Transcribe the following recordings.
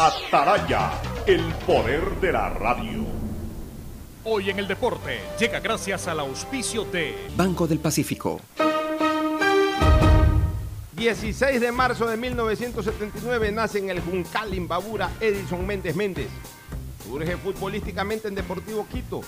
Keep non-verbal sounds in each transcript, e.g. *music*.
Ataraya, el poder de la radio. Hoy en el deporte llega gracias al auspicio de Banco del Pacífico. 16 de marzo de 1979 nace en el Juncal, Imbabura, Edison Méndez Méndez. Surge futbolísticamente en Deportivo Quito.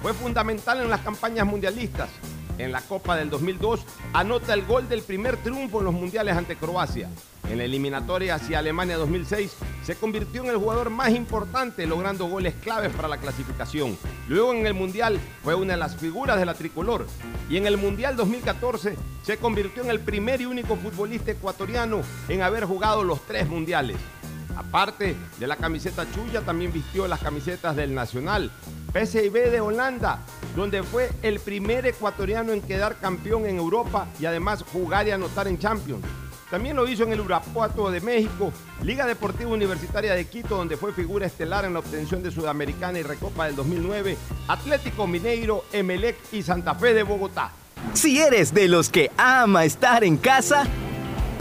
Fue fundamental en las campañas mundialistas. En la Copa del 2002 anota el gol del primer triunfo en los mundiales ante Croacia. En la eliminatoria hacia Alemania 2006 se convirtió en el jugador más importante logrando goles claves para la clasificación. Luego en el Mundial fue una de las figuras de la tricolor y en el Mundial 2014 se convirtió en el primer y único futbolista ecuatoriano en haber jugado los tres mundiales. Aparte de la camiseta chulla, también vistió las camisetas del Nacional, PSV de Holanda, donde fue el primer ecuatoriano en quedar campeón en Europa y además jugar y anotar en Champions. También lo hizo en el Urapuato de México, Liga Deportiva Universitaria de Quito, donde fue figura estelar en la obtención de Sudamericana y Recopa del 2009, Atlético Mineiro, Emelec y Santa Fe de Bogotá. Si eres de los que ama estar en casa,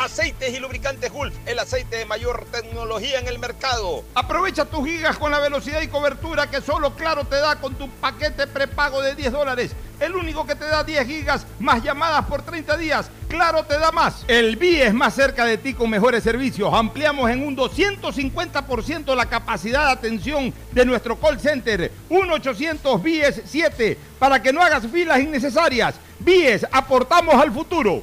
Aceites y lubricantes Gulf, el aceite de mayor tecnología en el mercado. Aprovecha tus gigas con la velocidad y cobertura que solo Claro te da con tu paquete prepago de 10 dólares. El único que te da 10 gigas más llamadas por 30 días. Claro te da más. El BIE es más cerca de ti con mejores servicios. Ampliamos en un 250% la capacidad de atención de nuestro call center. 1-800 BIES 7 para que no hagas filas innecesarias. BIES, aportamos al futuro.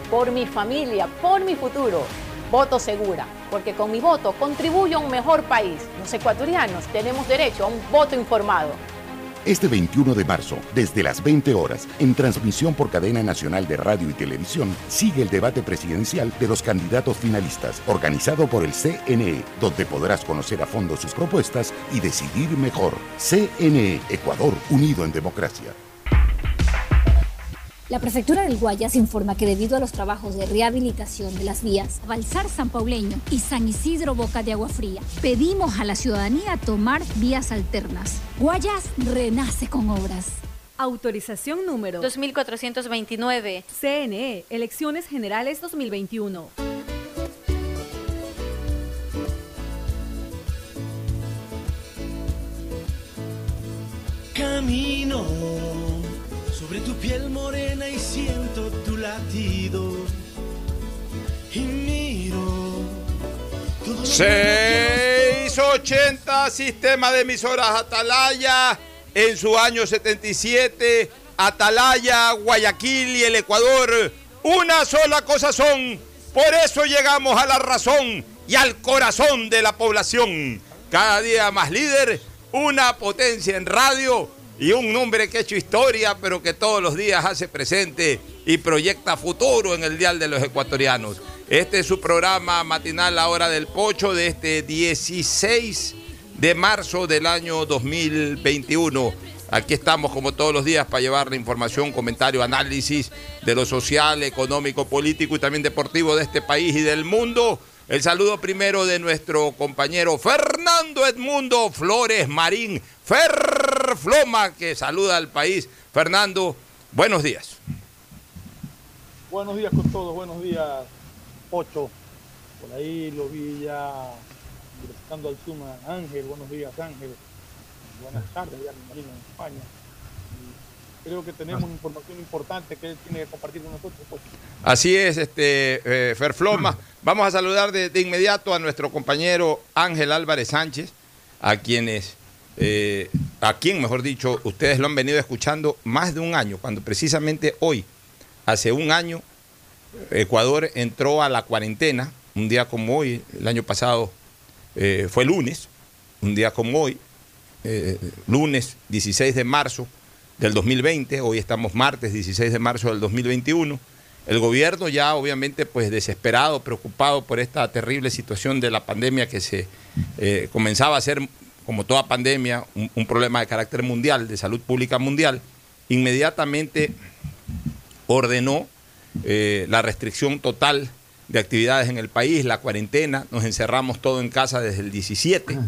por mi familia, por mi futuro. Voto segura, porque con mi voto contribuyo a un mejor país. Los ecuatorianos tenemos derecho a un voto informado. Este 21 de marzo, desde las 20 horas, en transmisión por cadena nacional de radio y televisión, sigue el debate presidencial de los candidatos finalistas, organizado por el CNE, donde podrás conocer a fondo sus propuestas y decidir mejor. CNE, Ecuador, unido en democracia. La prefectura del Guayas informa que debido a los trabajos de rehabilitación de las vías Balsar San Pauleño y San Isidro Boca de Agua Fría, pedimos a la ciudadanía tomar vías alternas. Guayas renace con obras. Autorización número 2429. CNE, Elecciones Generales 2021. Camino Camino sobre tu piel morena y siento tu latido. Y miro 680 Sistema de Emisoras Atalaya en su año 77. Atalaya, Guayaquil y el Ecuador. Una sola cosa son. Por eso llegamos a la razón y al corazón de la población. Cada día más líder, una potencia en radio y un nombre que ha hecho historia, pero que todos los días hace presente y proyecta futuro en el Dial de los Ecuatorianos. Este es su programa matinal La Hora del Pocho de este 16 de marzo del año 2021. Aquí estamos como todos los días para llevar la información, comentario, análisis de lo social, económico, político y también deportivo de este país y del mundo. El saludo primero de nuestro compañero Fernando Edmundo Flores Marín, Fer Floma, que saluda al país. Fernando, buenos días. Buenos días con todos, buenos días, Ocho. Por ahí lo vi ya visitando al Suma Ángel, buenos días Ángel. Buenas tardes, ya me imagino, en España. Creo que tenemos información importante que él tiene que compartir con nosotros. Ocho. Así es, este eh, Fer Floma. *clears throat* Vamos a saludar de, de inmediato a nuestro compañero Ángel Álvarez Sánchez, a quienes eh, a quien, mejor dicho, ustedes lo han venido escuchando más de un año, cuando precisamente hoy, hace un año, Ecuador entró a la cuarentena, un día como hoy, el año pasado eh, fue lunes, un día como hoy, eh, lunes 16 de marzo del 2020, hoy estamos martes 16 de marzo del 2021. El gobierno ya obviamente pues desesperado, preocupado por esta terrible situación de la pandemia que se eh, comenzaba a ser como toda pandemia, un, un, problema de carácter mundial, de salud pública mundial, inmediatamente ordenó eh, la restricción total de actividades en el país, la cuarentena, nos encerramos todo en casa desde el 17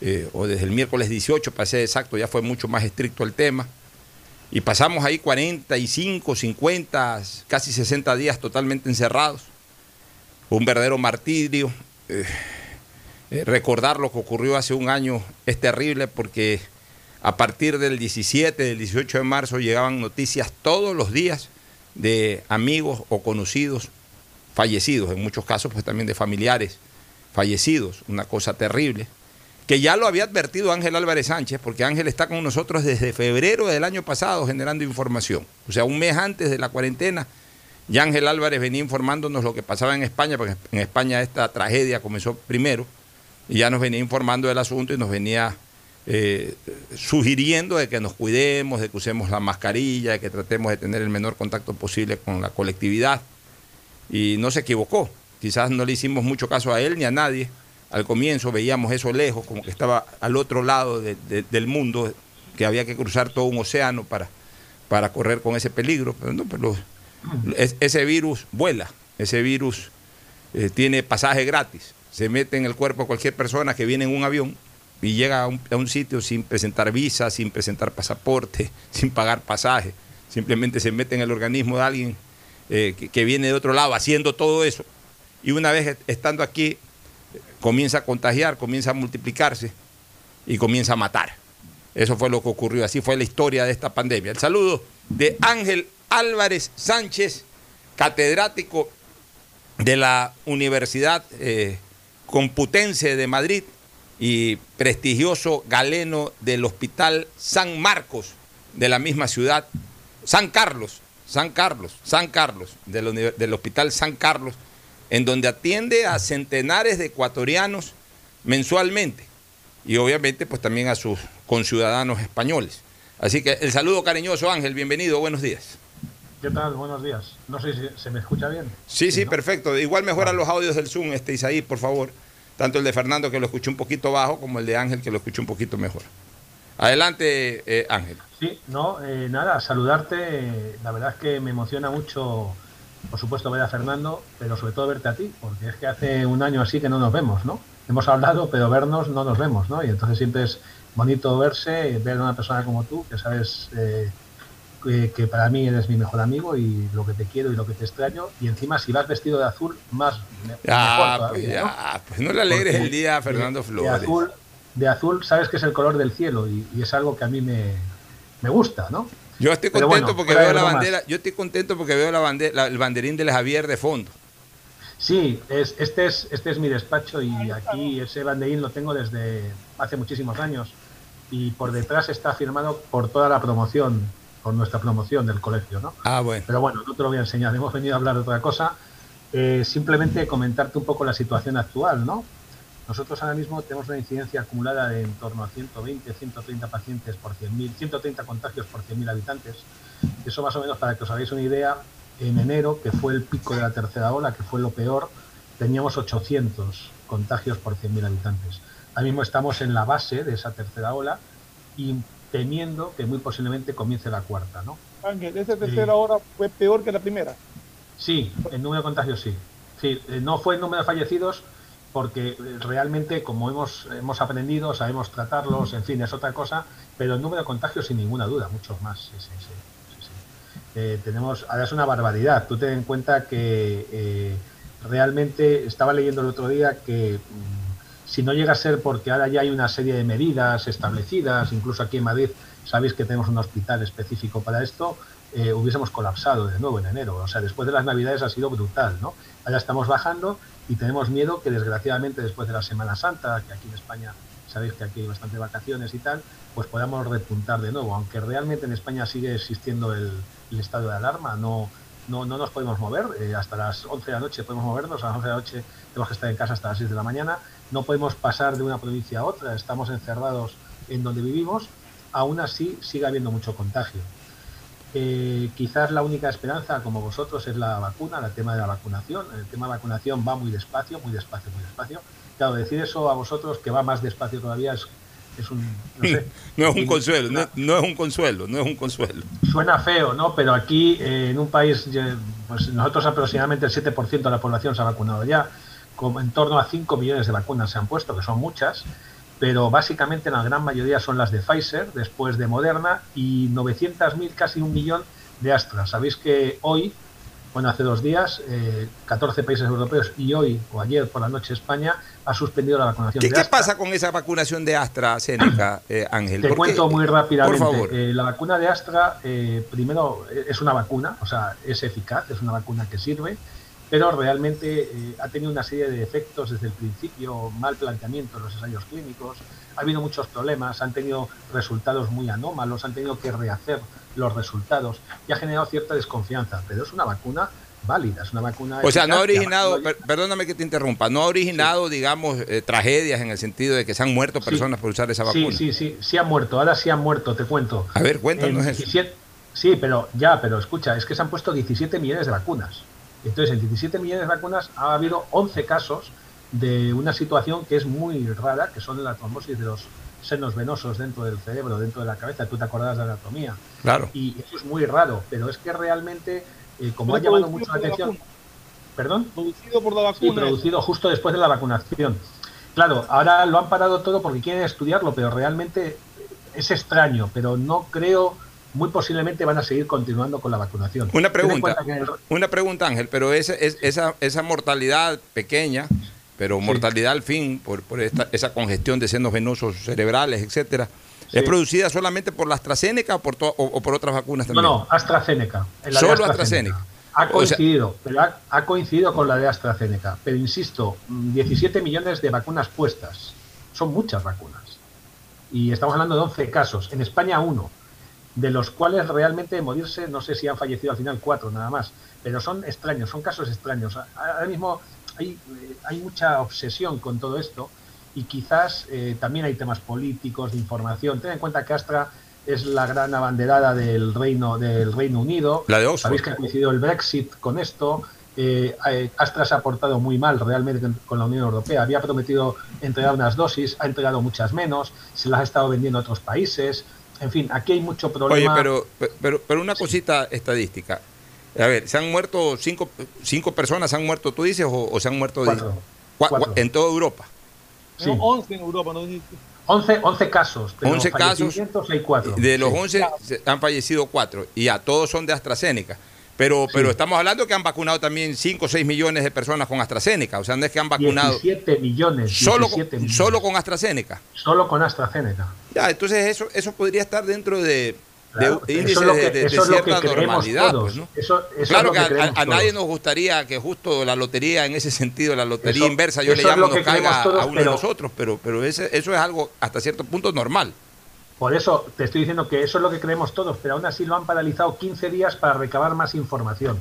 eh, o desde el miércoles 18, para ser exacto, ya fue mucho más estricto el tema. Y pasamos ahí 45, 50, casi 60 días totalmente encerrados. Un verdadero martirio. Eh, eh, recordar lo que ocurrió hace un año es terrible porque a partir del 17, del 18 de marzo llegaban noticias todos los días de amigos o conocidos fallecidos, en muchos casos pues también de familiares fallecidos, una cosa terrible, que ya lo había advertido Ángel Álvarez Sánchez, porque Ángel está con nosotros desde febrero del año pasado generando información, o sea, un mes antes de la cuarentena, ya Ángel Álvarez venía informándonos lo que pasaba en España, porque en España esta tragedia comenzó primero, y ya nos venía informando del asunto y nos venía eh, sugiriendo de que nos cuidemos, de que usemos la mascarilla, de que tratemos de tener el menor contacto posible con la colectividad. Y no se equivocó. Quizás no le hicimos mucho caso a él ni a nadie. Al comienzo veíamos eso lejos, como que estaba al otro lado de, de, del mundo, que había que cruzar todo un océano para, para correr con ese peligro. Pero no, pero es, ese virus vuela, ese virus eh, tiene pasaje gratis se mete en el cuerpo de cualquier persona que viene en un avión y llega a un, a un, sitio sin presentar visa, sin presentar pasaporte, *laughs* sin pagar pasaje. Simplemente se mete en el organismo de alguien eh, que, viene de otro lado haciendo todo eso. Y una vez estando aquí, comienza a contagiar, comienza a multiplicarse y comienza a matar. Eso fue lo que ocurrió. Así fue la historia de esta pandemia. El saludo de Ángel Álvarez Sánchez, catedrático de la Universidad. Eh, Computense de Madrid y prestigioso galeno del Hospital San Marcos de la misma ciudad, San Carlos, San Carlos, San Carlos, del, del Hospital San Carlos, en donde atiende a centenares de ecuatorianos mensualmente y obviamente pues también a sus conciudadanos españoles. Así que el saludo cariñoso Ángel, bienvenido, buenos días. ¿Qué tal? Buenos días. No sé si se me escucha bien. Sí, sí, ¿no? perfecto. Igual mejoran los audios del Zoom, este Isaí, por favor. Tanto el de Fernando, que lo escuché un poquito bajo, como el de Ángel, que lo escuché un poquito mejor. Adelante, eh, Ángel. Sí, no, eh, nada, saludarte. La verdad es que me emociona mucho, por supuesto, ver a Fernando, pero sobre todo verte a ti, porque es que hace un año así que no nos vemos, ¿no? Hemos hablado, pero vernos no nos vemos, ¿no? Y entonces siempre es bonito verse, ver a una persona como tú, que sabes... Eh, que, que, para mí eres mi mejor amigo y lo que te quiero y lo que te extraño. Y encima, si vas vestido de azul, más. Ah, mejor todavía, pues, ya, ¿no? pues no le alegres Porque el día a Fernando Flores. De azul, de azul, sabes que es el color del cielo y, y, es algo que a mí me, me gusta, ¿no? Yo estoy contento porque veo la bandera, yo estoy contento porque veo la bandera, el banderín de Javier de fondo. Sí, es, este, es, este es mi despacho y aquí ese banderín lo tengo desde hace muchísimos años y por detrás está firmado por toda la promoción, por nuestra promoción del colegio, ¿no? Ah, bueno. Pero bueno, no te lo voy a enseñar, hemos venido a hablar de otra cosa. Eh, simplemente comentarte un poco la situación actual, ¿no? Nosotros ahora mismo tenemos una incidencia acumulada de en torno a 120, 130 pacientes por 100.000, 130 contagios por 100.000 habitantes. Eso más o menos para que os hagáis una idea, en enero, que fue el pico de la tercera ola, que fue lo peor, teníamos 800 contagios por 100.000 habitantes. Ahora mismo estamos en la base de esa tercera ola y temiendo que muy posiblemente comience la cuarta, ¿no? Ángel, esa tercera ola fue peor que la primera. Sí, el número de contagios sí. Sí, eh, no fue el número de fallecidos, porque realmente como hemos, hemos aprendido, sabemos tratarlos, en fin, es otra cosa, pero el número de contagios sin ninguna duda, muchos más. Sí, sí, sí, eh, tenemos, ahora es una barbaridad, tú ten en cuenta que eh, realmente estaba leyendo el otro día que mm, si no llega a ser porque ahora ya hay una serie de medidas establecidas, incluso aquí en Madrid sabéis que tenemos un hospital específico para esto, eh, hubiésemos colapsado de nuevo en enero. O sea, después de las Navidades ha sido brutal, ¿no? Ahora estamos bajando y tenemos miedo que desgraciadamente después de la Semana Santa, que aquí en España sabéis que aquí hay bastantes vacaciones y tal, pues podamos repuntar de nuevo, aunque realmente en España sigue existiendo el, estado de alarma, no, no, no nos podemos mover, eh, hasta las 11 de la noche podemos movernos, a las 11 de la noche tenemos que estar en casa hasta las 6 de la mañana, no podemos pasar de una provincia a otra, estamos encerrados en donde vivimos, aún así sigue habiendo mucho contagio. Eh, quizás la única esperanza, como vosotros, es la vacuna, el tema de la vacunación. El tema de vacunación va muy despacio, muy despacio, muy despacio. Claro, decir eso a vosotros que va más despacio todavía es, es un... No, *laughs* es un consuelo, no, es un consuelo, no es un consuelo. Suena feo, ¿no? Pero aquí, eh, en un país, pues nosotros aproximadamente el 7% de la población se ha vacunado ya, con, en torno a 5 millones de vacunas se han puesto, que son muchas pero básicamente la gran mayoría son las de Pfizer, después de Moderna, y 900.000, casi un millón de Astra. Sabéis que hoy, bueno, hace dos días, 14 eh, países europeos y hoy o ayer por la noche España ha suspendido la vacunación ¿Qué, de Astra. ¿Qué pasa con esa vacunación de AstraZeneca, *clears throat* eh, Ángel? Te cuento muy rápidamente. Por favor. Eh, la vacuna de Astra, primero, es una vacuna, o sea, es eficaz, es una vacuna que sirve pero realmente eh, ha tenido una serie de efectos desde el principio, mal planteamiento en los ensayos clínicos, ha habido muchos problemas, han tenido resultados muy anómalos, han tenido que rehacer los resultados y ha generado cierta desconfianza, pero es una vacuna válida, es una vacuna... O sea, no ha originado, perdóname que te interrumpa, no ha originado, digamos, eh, tragedias en el sentido de que se han muerto personas por usar esa vacuna. Sí, sí, sí, sí han muerto, ahora sí han muerto, te cuento. A ver, cuéntanos eso. Sí, pero ya, pero escucha, es que se han puesto 17 millones de vacunas. Entonces, en 17 millones de vacunas ha habido 11 casos de una situación que es muy rara, que son la trombosis de los senos venosos dentro del cerebro, dentro de la cabeza. Tú te acordarás de la anatomía. Claro. Y eso es muy raro, pero es que realmente, eh, como ha llamado mucho la atención. ¿Perdón? Producido por la vacuna. Sí, producido justo después de la vacunación. Claro, ahora lo han parado todo porque quieren estudiarlo, pero realmente es extraño, pero no creo muy posiblemente van a seguir continuando con la vacunación. Una pregunta, una pregunta Ángel, pero esa, esa, esa mortalidad pequeña, pero mortalidad al fin, por, por esta, esa congestión de senos venosos cerebrales, etcétera, ¿es producida solamente por la AstraZeneca o por, o, por otras vacunas también? No, no, AstraZeneca. Solo AstraZeneca. Ha coincidido, pero ha, coincidido con la de AstraZeneca. Pero insisto, 17 millones de vacunas puestas. Son muchas vacunas. Y estamos hablando de 11 casos. En España, uno de los cuales realmente de morirse, no sé si han fallecido al final cuatro nada más, pero son extraños, son casos extraños. Ahora mismo hay, eh, hay mucha obsesión con todo esto y quizás eh, también hay temas políticos, de información. Ten en cuenta que Astra es la gran abanderada del Reino, del Reino Unido. La de Sabéis que ha coincidido el Brexit con esto. Eh, Astra se ha portado muy mal realmente con la Unión Europea. Había prometido entregar unas dosis, ha entregado muchas menos, se las ha estado vendiendo a otros países en fin, aquí hay mucho problema. Oye, pero, pero, pero una cosita estadística. A ver, ¿se han muerto cinco, cinco personas? ¿Se han muerto, tú dices, o, se han muerto en toda Europa? Sí. 11 en Europa, ¿no? 11, 11 casos. 11 casos. De los 11 han fallecido 4 y ya todos son de AstraZeneca. Pero, pero estamos hablando que han vacunado también 5 o 6 millones de personas con AstraZeneca. O sea, no es que han vacunado. 17 millones. solo, solo con AstraZeneca. Solo con AstraZeneca. Ya, entonces eso, eso podría estar dentro de. de índices de, de, cierta normalidad. Pues, ¿no? eso, eso claro que, que a, a, nadie nos gustaría que justo la lotería, en ese sentido, la lotería inversa, yo le llamo, nos caiga todos, a uno pero, de nosotros, pero, pero ese, eso es algo hasta cierto punto normal. Por eso te estoy diciendo que eso es lo que creemos todos, pero aún así lo han paralizado 15 días para recabar más información.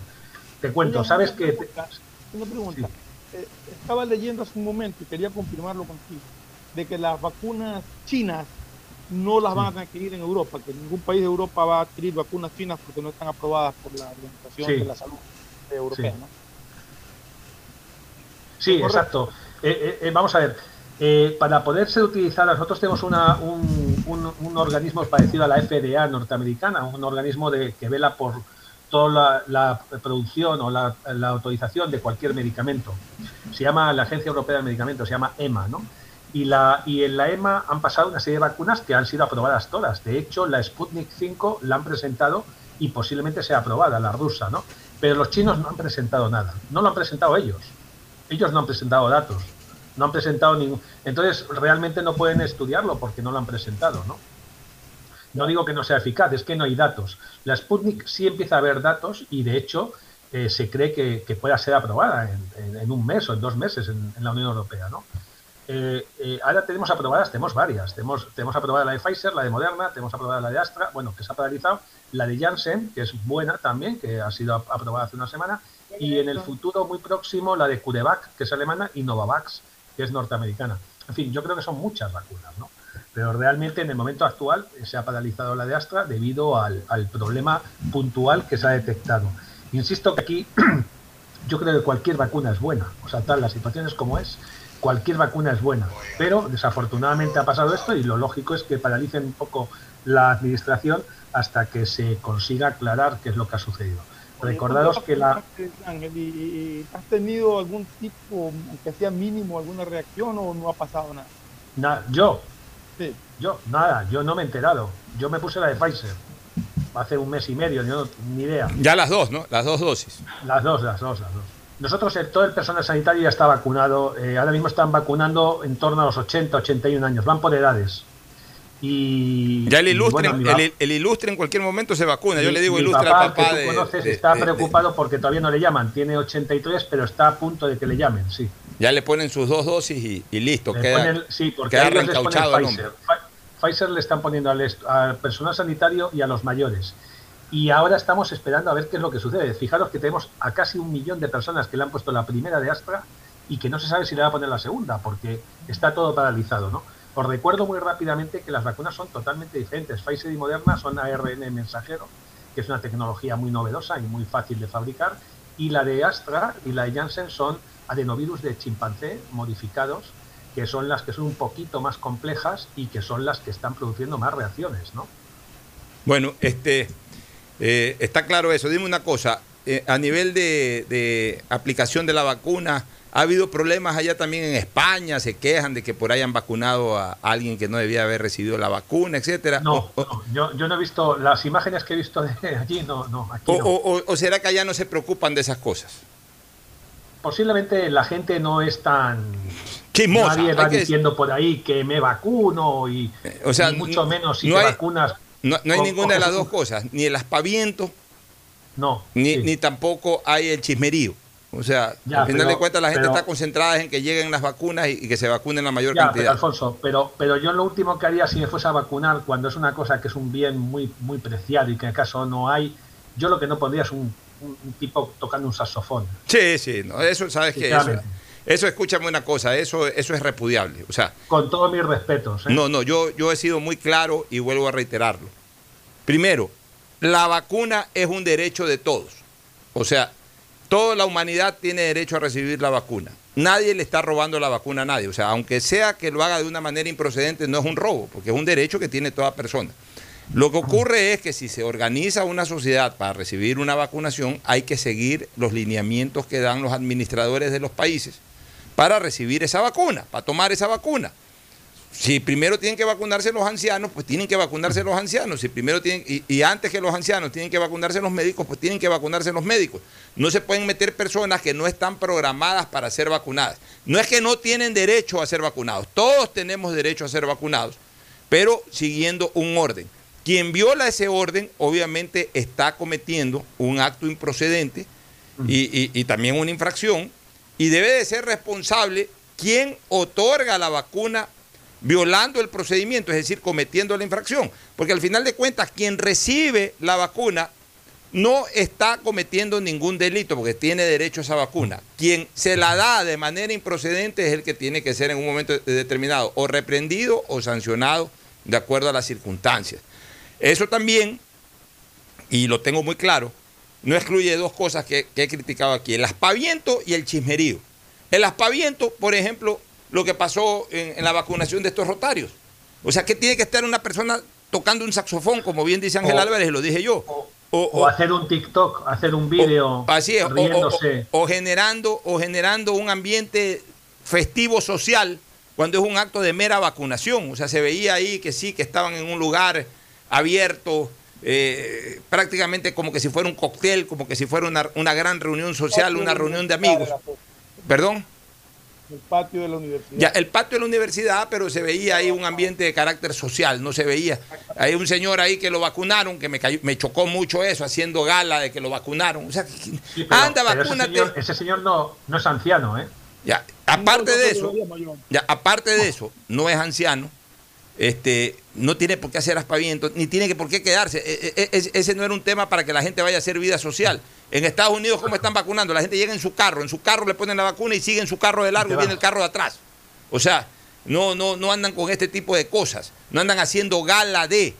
Te cuento, ¿sabes te... Una pregunta. Sí. Eh, estaba leyendo hace un momento y quería confirmarlo contigo, de que las vacunas chinas no las van a adquirir en Europa, que ningún país de Europa va a adquirir vacunas chinas porque no están aprobadas por la Organización sí. de la Salud Europea, sí. ¿no? Sí, exacto. Eh, eh, vamos a ver, eh, para poder ser utilizadas, nosotros tenemos una, un, un, organismo parecido a la FDA norteamericana, un organismo de, que vela por toda la, producción o la, autorización de cualquier medicamento. Se llama la Agencia Europea del Medicamento, se llama EMA, ¿no? Y, y en la EMA han pasado una serie de vacunas que han sido aprobadas todas. De hecho, la Sputnik 5 la han presentado y posiblemente sea aprobada, la rusa, ¿no? Pero los chinos no han presentado nada. No lo han presentado ellos. Ellos no han presentado datos no han presentado ningún. Entonces, realmente no pueden estudiarlo porque no lo han presentado, ¿no? No digo que no sea eficaz, es que no hay datos. La Sputnik sí empieza a haber datos y, de hecho, eh, se cree que, que, pueda ser aprobada en, en, en, un mes o en dos meses en, en la Unión Europea, ¿no? Eh, eh, ahora tenemos aprobadas, tenemos varias. Tenemos, tenemos aprobada la de Pfizer, la de Moderna, tenemos aprobada la de Astra, bueno, que se ha paralizado, la de Janssen, que es buena también, que ha sido aprobada hace una semana, y en el futuro muy próximo la de CureVac, que es alemana, y Novavax, que es norteamericana. En fin, yo creo que son muchas vacunas, ¿no? Pero realmente en el momento actual se ha paralizado la de Astra debido al, problema puntual que se ha detectado. Insisto que aquí *clears throat* yo creo que cualquier vacuna es buena, o sea, tal la situación es como es, cualquier vacuna es buena, pero desafortunadamente ha pasado esto y lo lógico es que paralicen un poco la administración hasta que se consiga aclarar qué es lo que ha sucedido. Recordaros que la... ¿Has tenido algún tipo, que sea mínimo, alguna reacción o no ha pasado nada? Na, yo, sí. yo, nada, yo no me he enterado. Yo me puse la de Pfizer hace un mes y medio, yo ni idea. Ya las dos, ¿no? Las dos dosis. Las dos, las dos, las dos. Nosotros, el, todo el personal sanitario ya está vacunado. Eh, ahora mismo están vacunando en torno a los 80, 81 años. Van por edades. Y, ya el ilustre, bueno, el, el, ilustre en cualquier momento se vacuna. Yo le digo ilustre papá, al papá. Que tú de, conoces de, está de, preocupado porque todavía no le llaman. Tiene 83, pero está a punto de que le llamen, sí. Ya le ponen sus dos dosis y, y listo. Le queda, ponen, sí, porque queda reencauchado el Pfizer. Pfizer le están poniendo al, al, personal sanitario y a los mayores. Y ahora estamos esperando a ver qué es lo que sucede. Fijaros que tenemos a casi un millón de personas que le han puesto la primera de Astra y que no se sabe si le va a poner la segunda, porque está todo paralizado, ¿no? Os recuerdo muy rápidamente que las vacunas son totalmente diferentes. Pfizer y Moderna son ARN mensajero, que es una tecnología muy novedosa y muy fácil de fabricar, y la de Astra y la de Janssen son adenovirus de chimpancé modificados, que son las que son un poquito más complejas y que son las que están produciendo más reacciones, ¿no? Bueno, este eh, está claro eso. Dime una cosa, eh, a nivel de, de aplicación de la vacuna, ha habido problemas allá también en España, se quejan de que por ahí han vacunado a alguien que no debía haber recibido la vacuna, etcétera. No, o, no yo, yo, no he visto las imágenes que he visto de *laughs* allí, no, no. Aquí o, no. O, o, será que allá no se preocupan de esas cosas? Posiblemente la gente no es tan. Chismosa, Nadie va diciendo por ahí que me vacuno y, o sea, y mucho menos si no te hay, vacunas. No, no hay ninguna de las dos cosas, ni el aspaviento, no, ni, sí. ni tampoco hay el chismerío. O sea, ya, al final pero, de cuentas la gente pero, está concentrada en que lleguen las vacunas y, y, que se vacunen la mayor ya, cantidad. Pero, Alfonso, pero, pero yo lo último que haría si me fuese a vacunar, cuando es una cosa que es un bien muy, muy preciado y que en caso no hay, yo lo que no pondría es un, un, un tipo tocando un saxofón. Sí, sí, no, eso, ¿sabes qué? Eso, eso, escúchame una cosa, eso, eso es repudiable. O sea, Con todos mis respetos. ¿eh? No, no, yo, yo he sido muy claro y vuelvo a reiterarlo. Primero, la vacuna es un derecho de todos. O sea, Toda la humanidad tiene derecho a recibir la vacuna. Nadie le está robando la vacuna a nadie. O sea, aunque sea que lo haga de una manera improcedente, no es un robo, porque es un derecho que tiene toda persona. Lo que ocurre es que si se organiza una sociedad para recibir una vacunación, hay que seguir los lineamientos que dan los administradores de los países para recibir esa vacuna, para tomar esa vacuna. Si primero tienen que vacunarse los ancianos, pues tienen que vacunarse los ancianos. Si primero tienen, y, antes que los ancianos tienen que vacunarse los médicos, pues tienen que vacunarse los médicos. No se pueden meter personas que no están programadas para ser vacunadas. No es que no tienen derecho a ser vacunados. Todos tenemos derecho a ser vacunados, pero siguiendo un orden. Quien viola ese orden, obviamente, está cometiendo un acto improcedente y, y- y también una infracción, y debe de ser responsable quien otorga la vacuna violando el procedimiento, es decir, cometiendo la infracción. Porque al final de cuentas, quien recibe la vacuna no está cometiendo ningún delito porque tiene derecho a esa vacuna. Quien se la da de manera improcedente es el que tiene que ser en un momento determinado o reprendido o sancionado de acuerdo a las circunstancias. Eso también, y lo tengo muy claro, no excluye dos cosas que, he criticado aquí, el aspaviento y el chismerío. El aspaviento, por ejemplo, lo que pasó en, en la vacunación de estos rotarios. O sea, que tiene que estar una persona tocando un saxofón, como bien dice Ángel O- Álvarez, y lo dije yo. O, O hacer un TikTok, hacer un vídeo Así es, riéndose. o, o generando, o generando un ambiente festivo social cuando es un acto de mera vacunación. O sea, se veía ahí que sí, que estaban en un lugar abierto, eh, prácticamente como que si fuera un cóctel, como que si fuera una, una gran reunión social, una reunión de amigos. Perdón. El patio de la universidad. Ya, el patio de la universidad, pero se veía ahí un ambiente de carácter social, no se veía. Hay un señor ahí que lo vacunaron, que me, cayó- me chocó mucho eso, haciendo gala de que lo vacunaron. O sea, que- Sí, pero- anda, pero ese vacúnate. señor, ese señor no, no es anciano, ¿eh? Ya, aparte de eso, ya, aparte de eso, no es anciano, este, no tiene por qué hacer aspavientos, ni tiene que por qué quedarse. E- e- e- ese no era un tema para que la gente vaya a hacer vida social. En Estados Unidos, ¿cómo están vacunando? La gente llega en su carro, en su carro le ponen la vacuna y sigue en su carro de largo y viene el carro de atrás. O sea, no, no, no andan con este tipo de cosas, no andan haciendo gala de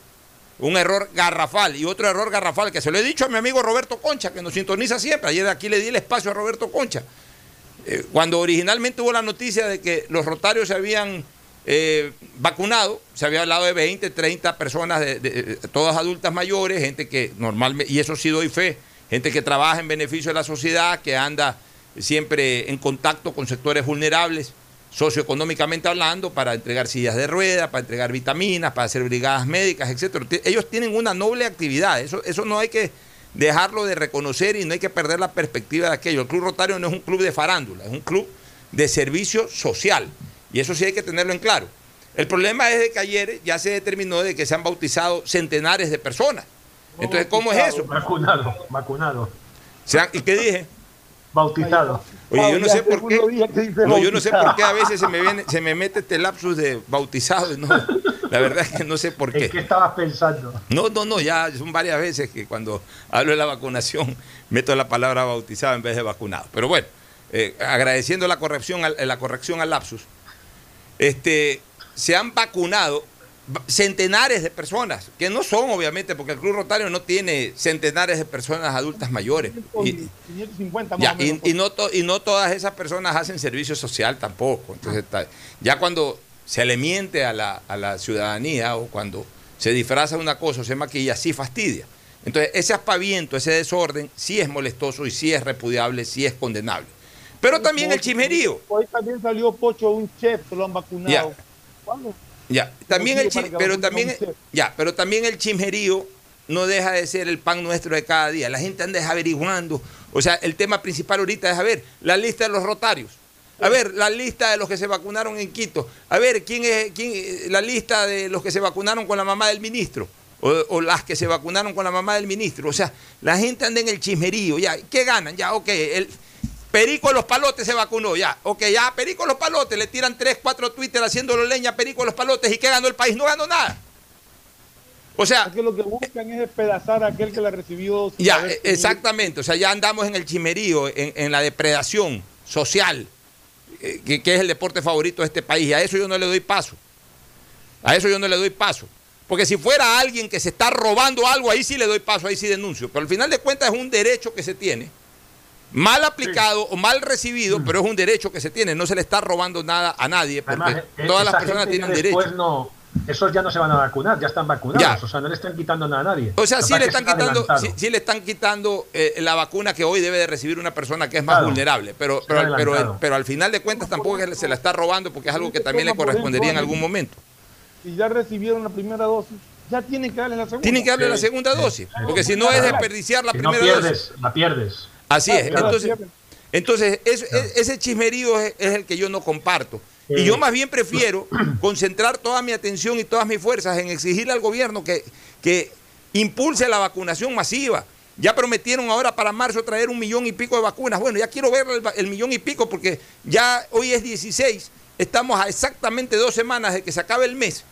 un error garrafal y otro error garrafal que se lo he dicho a mi amigo Roberto Concha, que nos sintoniza siempre. Ayer aquí le di el espacio a Roberto Concha. Eh, cuando originalmente hubo la noticia de que los rotarios se habían eh, vacunado, se había hablado de 20, 30 personas, de, de- de- todas adultas mayores, gente que normalmente, y eso sí doy fe, gente que trabaja en beneficio de la sociedad, que anda siempre en contacto con sectores vulnerables, socioeconómicamente hablando, para entregar sillas de rueda, para entregar vitaminas, para hacer brigadas médicas. Ti- Ellos tienen una noble actividad, eso, eso no hay que dejarlo de reconocer y no hay que perder la perspectiva de aquello. El Club Rotario no es un club de farándula, es un club de servicio social. Y eso sí hay que tenerlo en claro. El problema es de que ayer ya se determinó de que se han bautizado centenares de personas. Entonces, ¿cómo es eso? Vacunado, vacunado. Se han- ¿Y qué dije? Bautizado. Oye, yo no sé por qué. No, yo no sé por qué a veces se me, viene, se me mete este lapsus de bautizado. no, la verdad es que no sé por ¿En qué. qué estabas pensando? No, no, no, ya son varias veces que cuando hablo de la vacunación meto la palabra bautizado en vez de vacunado. Pero bueno, eh, agradeciendo la corrección, al, la corrección al lapsus, este, se han vacunado va- centenares de personas, que no son obviamente, porque el Club Rotario no tiene centenares de personas adultas mayores. Y, 550 más ya, o menos. y, y no to- y no todas esas personas hacen servicio social tampoco. Entonces, está- ya cuando se le miente a la, a la ciudadanía o cuando se disfraza una cosa o se maquilla, sí fastidia. Entonces, ese aspaviento, ese desorden, sí es molestoso y sí es repudiable, sí es condenable. Pero también el chismerío. Hoy también salió Pocho, un chef, lo han vacunado. Ya. ¿Cuándo? Ya, también el pero también, ya, pero también el chismerío no deja de ser el pan nuestro de cada día. La gente anda averiguando. O sea, el tema principal ahorita es a ver la lista de los rotarios. A ver, la lista de los que se vacunaron en Quito. A ver, quién es quién la lista de los que se vacunaron con la mamá del ministro. O, o las que se vacunaron con la mamá del ministro. O sea, la gente anda en el chismerío. Ya, ¿qué ganan? Ya, ok, el Perico los Palotes se vacunó, ya. Ok, ya, Perico los Palotes, le tiran tres, cuatro Twitter haciéndolo leña a Perico los Palotes. ¿Y qué ganó el país? No ganó nada. O sea, Es que lo que buscan es despedazar a aquel que la recibió. ya, exactamente. O sea, ya andamos en el chimerío, en, en la depredación social, eh, que, que es el deporte favorito de este país. Y a eso yo no le doy paso. A eso yo no le doy paso. Porque si fuera alguien que se está robando algo, ahí sí le doy paso, ahí sí denuncio. Pero al final de cuentas es un derecho que se tiene, mal aplicado o mal recibido, pero es un derecho que se tiene. No se le está robando nada a nadie, porque Además, eh, todas las personas tienen derecho. No, esos ya no se van a vacunar, ya están vacunados. Ya. O sea, no le están quitando nada a nadie. O sea, sí le están quitando, sí, le están quitando eh, la vacuna que hoy debe de recibir una persona que es más Claro. vulnerable, pero, pero, pero, pero al final de cuentas tampoco se la está robando porque es algo que también le correspondería en algún momento. Si ya recibieron la primera dosis, ya tienen que darle la segunda. Tienen que darle la segunda dosis, porque si no es desperdiciar la Si no primera dosis. pierdes, la pierdes. Así es. Entonces, entonces es- es- ese chismerío es, es el que yo no comparto. Y yo más bien prefiero concentrar toda mi atención y todas mis fuerzas en exigirle al gobierno que, que impulse la vacunación masiva. Ya prometieron ahora para marzo traer un millón y pico de vacunas. Bueno, ya quiero ver el, millón y pico porque ya hoy es 16, estamos a exactamente dos semanas de que se acabe el mes.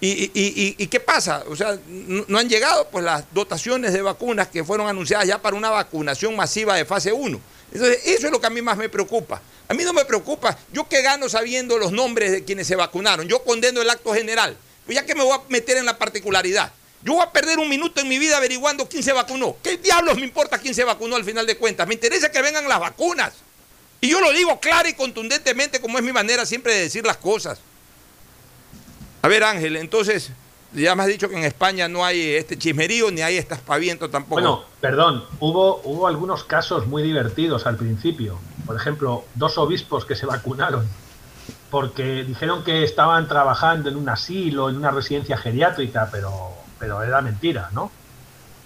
¿Y, qué pasa? O sea, no, han llegado pues las dotaciones de vacunas que fueron anunciadas ya para una vacunación masiva de fase 1. Entonces, eso es lo que a mí más me preocupa. A mí no me preocupa, yo qué gano sabiendo los nombres de quienes se vacunaron. Yo condeno el acto general. Pues ya que me voy a meter en la particularidad. Yo voy a perder un minuto en mi vida averiguando quién se vacunó. ¿Qué diablos me importa quién se vacunó al final de cuentas? Me interesa que vengan las vacunas. Y yo lo digo claro y contundentemente como es mi manera siempre de decir las cosas. A ver, Ángel, entonces, ya me has dicho que en España no hay este chismerío ni hay este aspaviento tampoco. Bueno, perdón, hubo, hubo algunos casos muy divertidos al principio. Por ejemplo, dos obispos que se vacunaron porque dijeron que estaban trabajando en un asilo, en una residencia geriátrica, pero, pero era mentira, ¿no?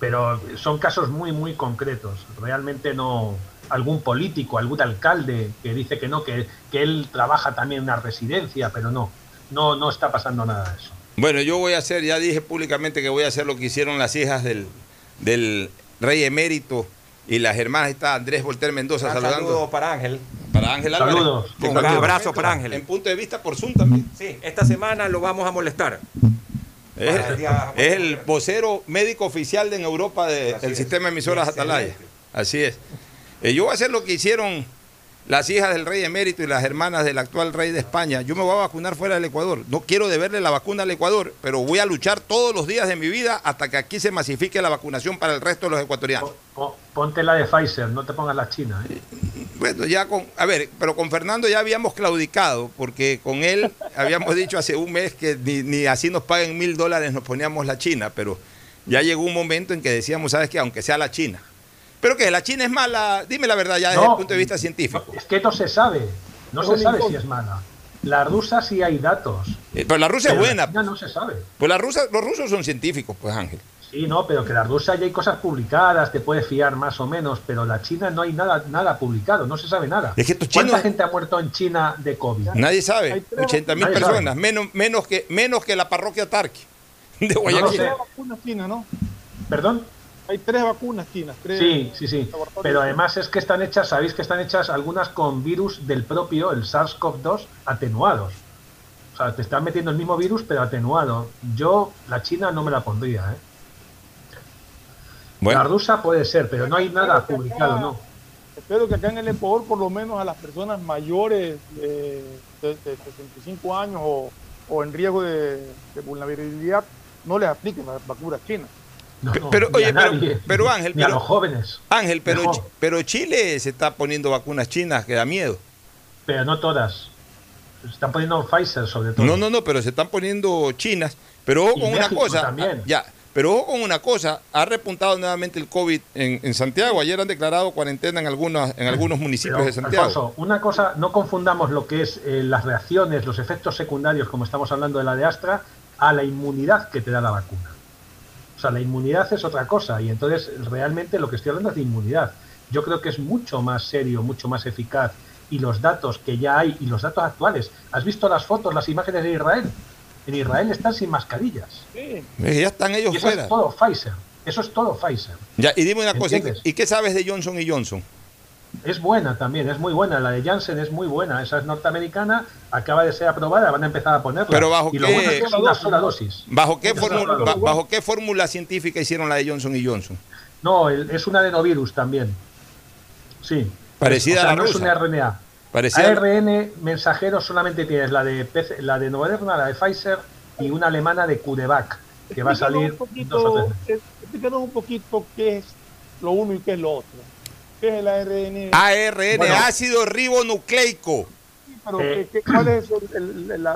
Pero son casos muy, muy concretos. Realmente no. Algún político, algún alcalde que dice que no, que, que él trabaja también en una residencia, pero no no, no está pasando nada de eso. Bueno, yo voy a hacer, ya dije públicamente que voy a hacer lo que hicieron las hijas del, del rey emérito y las hermanas. Está Andrés Volter Mendoza saludando. Saludos para Ángel. Para Ángel Álvarez. Saludos. Un abrazo para Ángel. En punto de vista por Zoom también. Sí, esta semana lo vamos a molestar. Es, el vocero médico oficial de en Europa del sistema de emisoras Atalaya. Así es. Eh, yo voy a hacer lo que hicieron las hijas del rey emérito y las hermanas del actual rey de España. Yo me voy a vacunar fuera del Ecuador. No quiero deberle la vacuna al Ecuador, pero voy a luchar todos los días de mi vida hasta que aquí se masifique la vacunación para el resto de los ecuatorianos. Ponte la de Pfizer, no te pongas la china. ¿eh? Bueno, ya con, a ver, pero con Fernando ya habíamos claudicado, porque con él habíamos dicho hace un mes que ni, ni así nos paguen mil dólares nos poníamos la china, pero ya llegó un momento en que decíamos, ¿sabes qué? Aunque sea la china. Pero que la China es mala, dime la verdad ya desde el punto de vista científico. Es que no se sabe, no se sabe si es mala. La rusa sí hay datos. Eh, pero la rusa es buena. La no se sabe. Pues la rusa, los rusos son científicos, pues Ángel. Sí, no, pero que la rusa ya hay cosas publicadas, te puedes fiar más o menos, pero la China no hay nada, nada publicado, no se sabe nada. ¿Cuánta gente ha muerto en China de COVID? Nadie sabe, 80 mil personas, menos, menos, que, menos que la parroquia Tarqui de Guayaquil. No, ¿no? ¿Perdón? Hay tres vacunas chinas. sí, sí, sí. Pero además es que están hechas, sabéis que están hechas algunas con virus del propio, el SARS-CoV-2, atenuados. O sea, te están metiendo el mismo virus, pero atenuado. Yo, la china no me la pondría, ¿eh? La rusa puede ser, pero no hay nada publicado, ¿no? Espero que acá en el Ecuador, por lo menos a las personas mayores de, 65 años o, en riesgo de, vulnerabilidad, no les apliquen las vacunas chinas pero, oye, pero, Ángel, pero, a los jóvenes. Ángel, pero, pero Chile se está poniendo vacunas chinas que da miedo. Pero no todas. Se están poniendo Pfizer sobre todo. No, no, no, pero se están poniendo chinas. Pero ojo con una cosa. También. Ya, pero ojo con una cosa. Ha repuntado nuevamente el COVID en, Santiago. Ayer han declarado cuarentena en, algunos, en algunos municipios de Santiago. una cosa, no confundamos lo que es eh, las reacciones, los efectos secundarios, como estamos hablando de la de Astra, a la inmunidad que te da la vacuna. O sea, la inmunidad es otra cosa y entonces realmente lo que estoy hablando es de inmunidad. Yo creo que es mucho más serio, mucho más eficaz y los datos que ya hay y los datos actuales. ¿Has visto las fotos, las imágenes de Israel? En Israel están sin mascarillas. Sí. Ya están ellos y eso Es todo Pfizer. Eso es todo Pfizer. Ya, y dime una cosa, ¿y qué sabes de Johnson y Johnson? Es buena también, es muy buena. La de Janssen es muy buena. Esa es norteamericana, acaba de ser aprobada, van a empezar a ponerla. Pero bajo y qué, es una sola dosis. ¿Bajo qué, fórmula, ¿Bajo qué fórmula científica hicieron la de Johnson y Johnson? No, es un adenovirus también. Sí. Parecida a la no es un RNA. Parecida ARN mensajero solamente tienes la de la de Moderna, la de Pfizer y una alemana de CureVac, que va a salir un poquito, Explícanos un poquito qué es lo uno y qué es lo otro. ¿Qué es el ARN? ARN, ácido ribonucleico. pero eh, ¿cuál es el,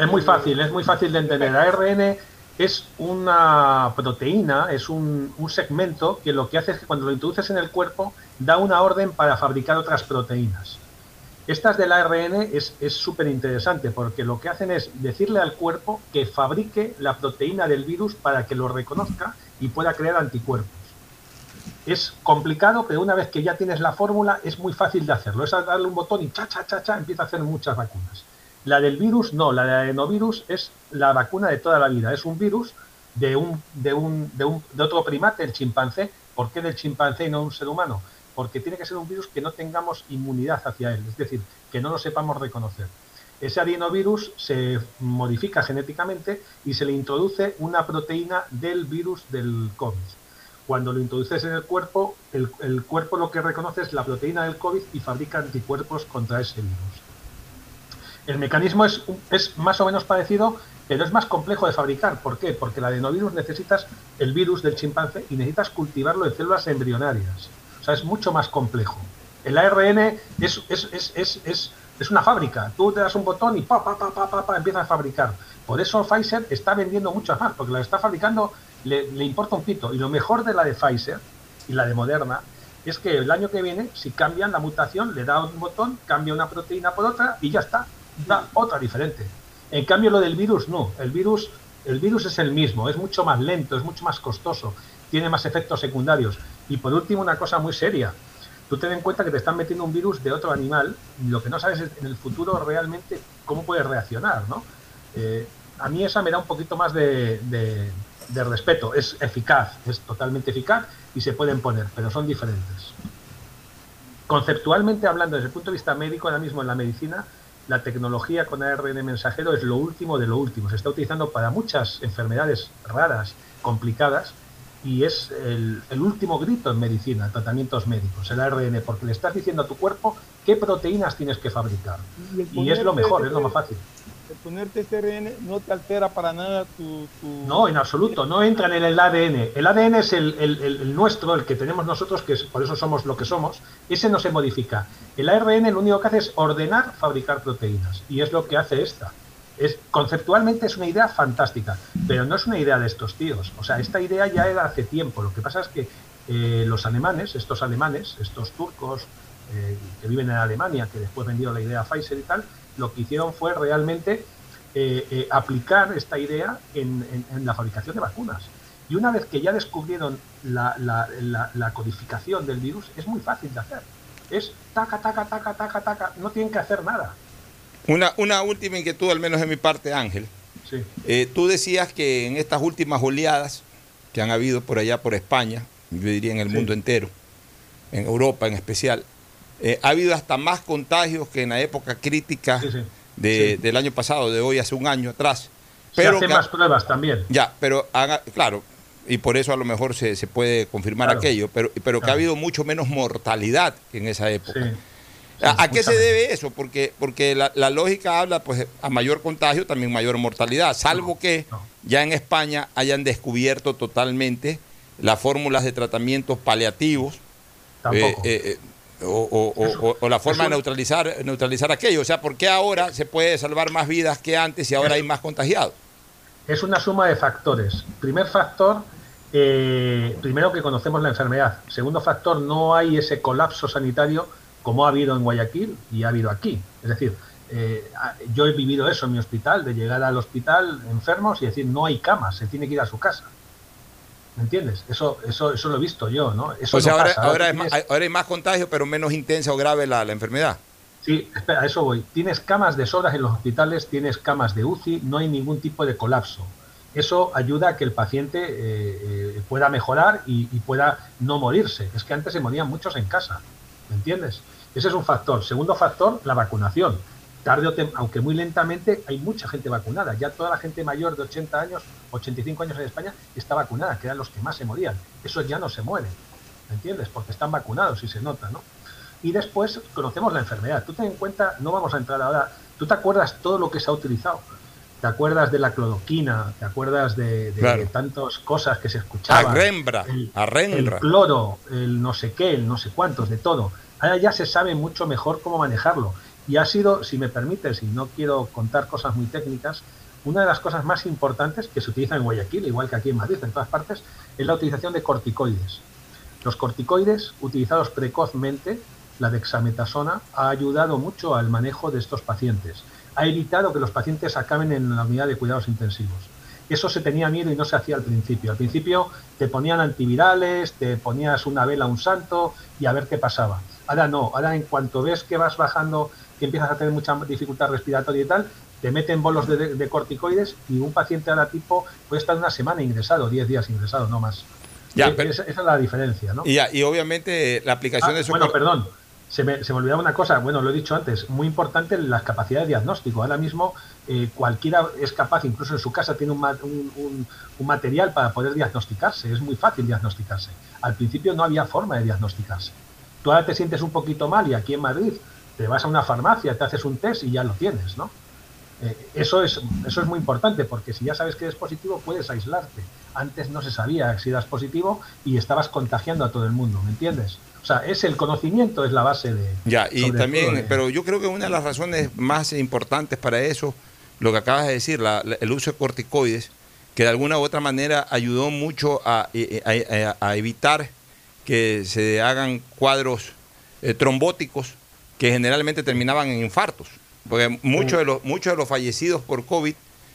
Es muy fácil, es muy fácil de entender. ARN es una proteína, es un, segmento que lo que hace es que cuando lo introduces en el cuerpo da una orden para fabricar otras proteínas. Estas del ARN es súper interesante porque lo que hacen es decirle al cuerpo que fabrique la proteína del virus para que lo reconozca y pueda crear anticuerpos. Es complicado, pero una vez que ya tienes la fórmula es muy fácil de hacerlo. Es darle un botón y cha, cha, cha, cha, empieza a hacer muchas vacunas. La del virus, no, la de adenovirus es la vacuna de toda la vida. Es un virus de, un, de, un, de, un, de otro primate, el chimpancé. ¿Por qué del chimpancé y no un ser humano? Porque tiene que ser un virus que no tengamos inmunidad hacia él, es decir, que no lo sepamos reconocer. Ese adenovirus se modifica genéticamente y se le introduce una proteína del virus del COVID. Cuando lo introduces en el cuerpo, el, cuerpo lo que reconoce es la proteína del COVID y fabrica anticuerpos contra ese virus. El mecanismo es, más o menos parecido, pero es más complejo de fabricar. ¿Por qué? Porque el adenovirus necesitas el virus del chimpancé y necesitas cultivarlo en células embrionarias. O sea, es mucho más complejo. El ARN es, una fábrica. Tú te das un botón y pa, pa, pa, pa, pa, pa, empieza a fabricar. Por eso Pfizer está vendiendo muchas más, porque la está fabricando, le, importa un pito. Y lo mejor de la de Pfizer y la de Moderna es que el año que viene, si cambian la mutación, le da un botón, cambia una proteína por otra y ya está da otra diferente. En cambio, lo del virus no. El virus, el virus es el mismo, es mucho más lento, es mucho más costoso, tiene más efectos secundarios. Y por último, una cosa muy seria. Tú ten en cuenta que te están metiendo un virus de otro animal lo que no sabes es en el futuro realmente cómo puede reaccionar, ¿no? Eh, a mí esa me da un poquito más de, de respeto. Es eficaz, es totalmente eficaz y se pueden poner, pero son diferentes. Conceptualmente hablando, desde el punto de vista médico, ahora mismo en la medicina, la tecnología con ARN mensajero es lo último de lo último. Se está utilizando para muchas enfermedades raras, complicadas, y es el, el, último grito en medicina, en tratamientos médicos, el ARN, porque le estás diciendo a tu cuerpo qué proteínas tienes que fabricar. Y, y es lo mejor, es lo más fácil. Ponerte este ARN no te altera para nada tu. No, en absoluto, no entra en el ADN. El ADN es el, el, el, nuestro, el que tenemos nosotros, que es, por eso somos lo que somos, ese no se modifica. El ARN lo único que hace es ordenar fabricar proteínas, y es lo que hace esta. Es, conceptualmente es una idea fantástica, pero no es una idea de estos tíos. O sea, esta idea ya era hace tiempo. Lo que pasa es que eh, los alemanes, estos alemanes, estos turcos eh, que viven en Alemania, que después vendieron la idea a Pfizer y tal, lo que hicieron fue realmente eh, eh, aplicar esta idea en, en, en, la fabricación de vacunas. Y una vez que ya descubrieron la, la, la, la, codificación del virus, es muy fácil de hacer. Es taca, taca, taca, taca, taca, no tienen que hacer nada. Una, una última inquietud, al menos de mi parte, Ángel. Sí. Eh, tú decías que en estas últimas oleadas que han habido por allá, por España, yo diría en el sí. mundo entero, en Europa en especial, eh, ha habido hasta más contagios que en la época crítica Sí, sí. de, Sí. del año pasado, de hoy hace un año atrás. Se Pero hacen que- más pruebas también. Ya, pero haga- claro, y por eso a lo mejor se, se puede confirmar Claro. aquello, pero, pero que ha habido mucho menos mortalidad que en esa época. Sí. ¿A, a qué se debe eso? Porque, porque la, la lógica habla, pues, a mayor contagio, también mayor mortalidad, salvo que no. ya en España hayan descubierto totalmente las fórmulas de tratamientos paliativos Tampoco. eh, eh, eh, o, o- o- Eso- o- o la forma de neutralizar, neutralizar aquello. O sea, ¿por qué ahora se puede salvar más vidas que antes y ahora hay más contagiados? Es una suma de factores. Primer factor, eh, primero que conocemos la enfermedad. Segundo factor, no hay ese colapso sanitario como ha habido en Guayaquil y ha habido aquí. Es decir, eh, yo he vivido eso en mi hospital, de llegar al hospital enfermos y decir, no hay camas, se tiene que ir a su casa. ¿Me entiendes? Eso, eso, eso lo he visto yo, ¿no? Eso o sea, no ahora, pasa. ahora, es más, ahora hay más contagio, pero menos intensa o grave la, la enfermedad. Sí, espera, a eso voy. Tienes camas de sobras en los hospitales, tienes camas de UCI, no hay ningún tipo de colapso. Eso ayuda a que el paciente eh, eh, pueda mejorar y, y pueda no morirse. Es que antes se morían muchos en casa, ¿me entiendes? Ese es un factor. Segundo factor, la vacunación. Tarde o tem- aunque muy lentamente, hay mucha gente vacunada. Ya toda la gente mayor de 80 años, 85 años en España está vacunada, que eran los que más se morían. Esos ya no se mueren, ¿me entiendes? Porque están vacunados y se nota, ¿no? y después conocemos la enfermedad. Tú ten en cuenta, no vamos a entrar ahora, tú te acuerdas todo lo que se ha utilizado. Te acuerdas de la cloroquina, te acuerdas de, de Claro. tantas cosas que se escuchaban. Arrembra, el, el cloro, el no sé qué, el no sé cuántos, de todo. Ahora ya se sabe mucho mejor cómo manejarlo. Y ha sido, si me permites, y no quiero contar cosas muy técnicas, una de las cosas más importantes que se utiliza en Guayaquil, igual que aquí en Madrid, en todas partes, es la utilización de corticoides. Los corticoides, utilizados precozmente, la dexametasona, ha ayudado mucho al manejo de estos pacientes. Ha evitado que los pacientes acaben en la unidad de cuidados intensivos. Eso se tenía miedo y no se hacía al principio. Al principio te ponían antivirales, te ponías una vela a un santo y a ver qué pasaba. Ahora no, ahora en cuanto ves que vas bajando, que empiezas a tener mucha dificultad respiratoria y tal, te meten bolos de, corticoides y un paciente ahora tipo puede estar una semana ingresado, 10 días ingresado, no más. Ya, eh, esa, es la diferencia, ¿no? Y, y obviamente la aplicación de esos... Bueno, perdón, se me, se me, olvidaba una cosa, bueno, lo he dicho antes, muy importante las capacidades de diagnóstico. Ahora mismo eh, cualquiera es capaz, incluso en su casa tiene un, un, un, material para poder diagnosticarse, es muy fácil diagnosticarse. Al principio no había forma de diagnosticarse. Tú ahora te sientes un poquito mal y aquí en Madrid te vas a una farmacia, te haces un test y ya lo tienes, ¿no? Eh, eso, es, eso es muy importante porque si ya sabes que eres positivo puedes aislarte. Antes no se sabía si eras positivo y estabas contagiando a todo el mundo, ¿me entiendes? O sea, es el conocimiento, es la base de... Ya, y también, pero yo creo que una de las razones más importantes para eso, lo que acabas de decir, el uso de corticoides, que de alguna u otra manera ayudó mucho a, evitar que se hagan cuadros eh, trombóticos que generalmente terminaban en infartos. Porque muchos de, los, muchos de los fallecidos por COVID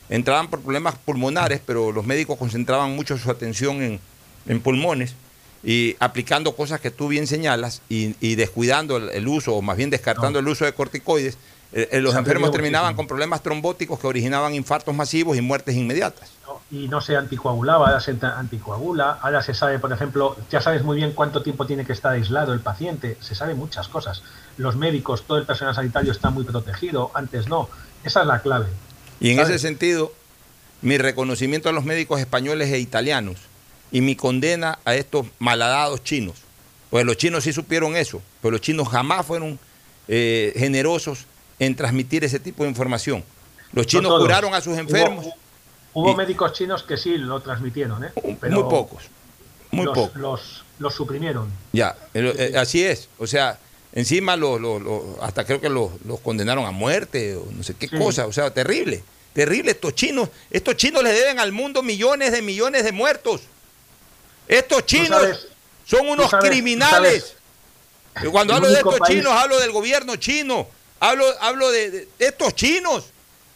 entraban por problemas pulmonares, pero los médicos concentraban mucho su atención en, en pulmones y aplicando cosas que tú bien señalas y, descuidando el, uso, o más bien descartando el uso de corticoides, eh, eh, los enfermos terminaban con problemas trombóticos que originaban infartos masivos y muertes inmediatas. y no se anticoagulaba, ahora se anticoagula, ahora se sabe, por ejemplo, ya sabes muy bien cuánto tiempo tiene que estar aislado el paciente, se sabe muchas cosas. Los médicos, todo el personal sanitario está muy protegido, antes no. Esa es la clave. Y en ese sentido, mi reconocimiento a los médicos españoles e italianos y mi condena a estos malhadados chinos. Pues los chinos sí supieron eso, pero los chinos jamás fueron eh, generosos en transmitir ese tipo de información. Los chinos curaron a sus enfermos. Hubo, médicos chinos que sí lo transmitieron, ¿eh? muy pocos, muy los, pocos. Los, suprimieron. Ya, eh, así es. O sea, encima hasta creo que los, condenaron a muerte o no sé qué cosa. O sea, terrible, terrible. Estos chinos, estos chinos le deben al mundo millones de millones de muertos. Estos chinos son unos criminales. cuando hablo de estos chinos, hablo del gobierno chino. Hablo, hablo de, estos chinos.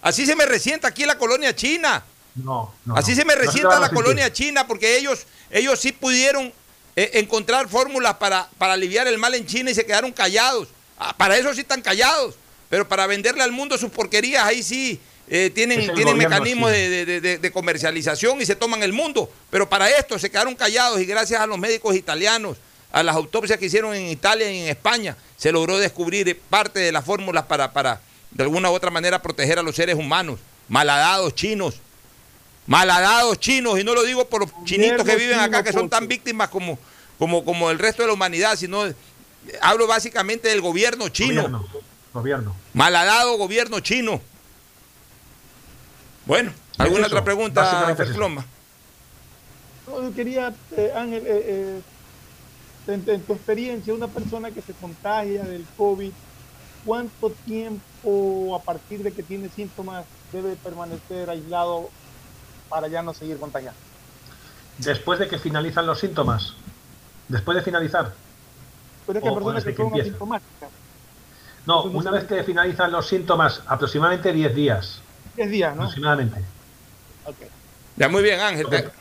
Así se me resienta aquí la colonia china. No, Así se me resienta la colonia china porque ellos, ellos sí pudieron eh, encontrar fórmulas para, para aliviar el mal en China y se quedaron callados. Ah, para eso sí están callados. Pero para venderle al mundo sus porquerías, ahí sí eh, tienen, tienen mecanismos de, comercialización y se toman el mundo. Pero para esto se quedaron callados y gracias a los médicos italianos, a las autopsias que hicieron en Italia y en España, se logró descubrir parte de las fórmulas para, para de alguna u otra manera proteger a los seres humanos. Malhadados chinos. Malhadados chinos. Y no lo digo por los chinitos que viven acá, que son tan víctimas como, como, como el resto de la humanidad, sino hablo básicamente del gobierno chino. Gobierno. gobierno. Malhadado gobierno chino. Bueno, ¿alguna otra pregunta? No, quería, eh, Ángel, eh, eh, en, tu experiencia, una persona que se contagia del COVID, ¿cuánto tiempo a partir de que tiene síntomas debe permanecer aislado para ya no seguir contagiando? Después de que finalizan los síntomas. Después de finalizar. Pero que personas que, son asintomáticas. No, una vez que finalizan los síntomas, aproximadamente 10 días. 10 días, ¿no? Aproximadamente. Ya, muy bien, Ángel. Te,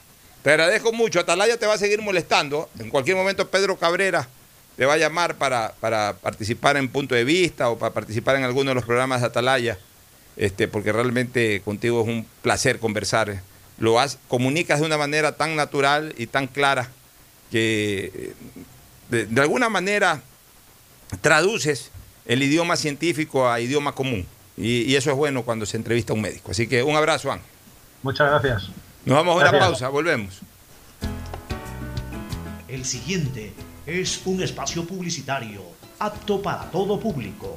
agradezco mucho. Atalaya te va a seguir molestando. En cualquier momento Pedro Cabrera te va a llamar para, para participar en Punto de Vista o para participar en alguno de los programas de Atalaya, este, porque realmente contigo es un placer conversar. Lo has, comunicas de una manera tan natural y tan clara que de, de alguna manera traduces el idioma científico a idioma común. Y, eso es bueno cuando se entrevista a un médico. Así que un abrazo, Ángel. Muchas gracias. Nos vamos a una pausa, volvemos. El siguiente es un espacio publicitario apto para todo público.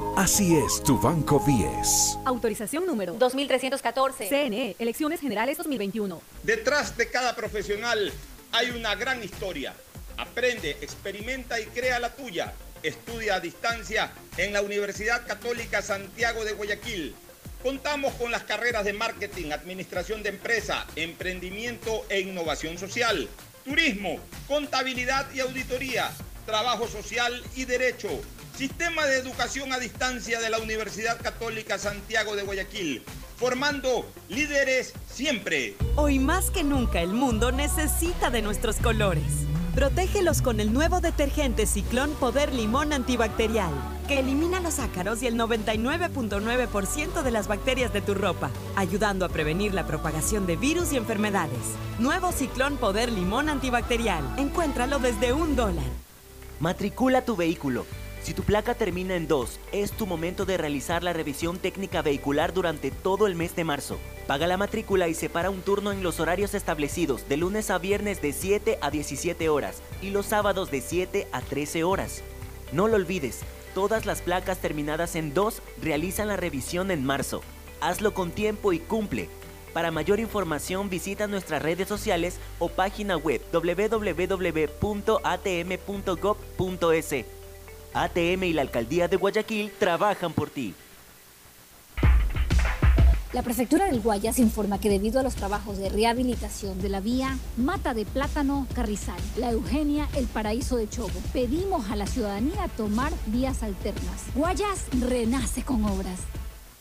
Así es tu Banco 10. Autorización número 2314. CNE, Elecciones Generales 2021. Detrás de cada profesional hay una gran historia. Aprende, experimenta y crea la tuya. Estudia a distancia en la Universidad Católica Santiago de Guayaquil. Contamos con las carreras de marketing, administración de empresa, emprendimiento e innovación social, turismo, contabilidad y auditoría, trabajo social y derecho. Sistema de Educación a Distancia de la Universidad Católica Santiago de Guayaquil, formando líderes siempre. Hoy más que nunca el mundo necesita de nuestros colores. Protégelos con el nuevo detergente Ciclón Poder Limón Antibacterial, que elimina los ácaros y el 99.9% de las bacterias de tu ropa, ayudando a prevenir la propagación de virus y enfermedades. Nuevo Ciclón Poder Limón Antibacterial. Encuéntralo desde un dólar. Matricula tu vehículo. Si tu placa termina en 2, es tu momento de realizar la revisión técnica vehicular durante todo el mes de marzo. Paga la matrícula y separa un turno en los horarios establecidos de lunes a viernes de 7 a 17 horas y los sábados de 7 a 13 horas. No lo olvides, todas las placas terminadas en 2 realizan la revisión en marzo. Hazlo con tiempo y cumple. Para mayor información visita nuestras redes sociales o página web www.atm.gov.es. ATM y la Alcaldía de Guayaquil trabajan por ti. La prefectura del Guayas informa que debido a los trabajos de rehabilitación de la vía Mata de Plátano Carrizal, La Eugenia, El Paraíso de Chobo, pedimos a la ciudadanía tomar vías alternas. Guayas renace con obras.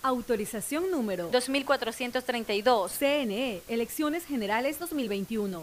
Autorización número 2432. CNE, Elecciones Generales 2021.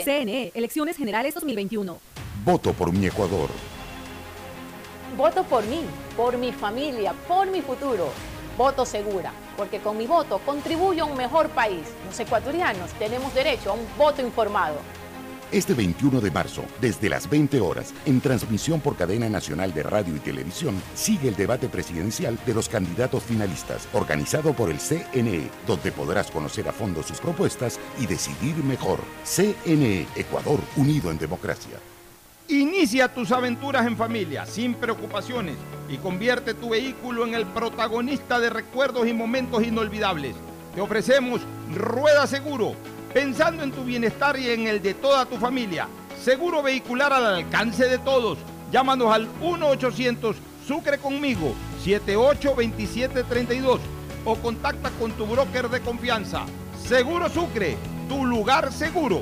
CNE, Elecciones Generales 2021. Voto por mi Ecuador. Voto por mí, por mi familia, por mi futuro. Voto segura, porque con mi voto contribuyo a un mejor país. Los ecuatorianos tenemos derecho a un voto informado. Este 21 de marzo, desde las 20 horas, en transmisión por cadena nacional de radio y televisión, sigue el debate presidencial de los candidatos finalistas, organizado por el CNE, donde podrás conocer a fondo sus propuestas y decidir mejor. CNE, Ecuador, unido en democracia. Inicia tus aventuras en familia, sin preocupaciones, y convierte tu vehículo en el protagonista de recuerdos y momentos inolvidables. Te ofrecemos Rueda Seguro pensando en tu bienestar y en el de toda tu familia. Seguro vehicular al alcance de todos. Llámanos al 1-800 Sucre conmigo 782732 o contacta con tu broker de confianza. Seguro Sucre, tu lugar seguro.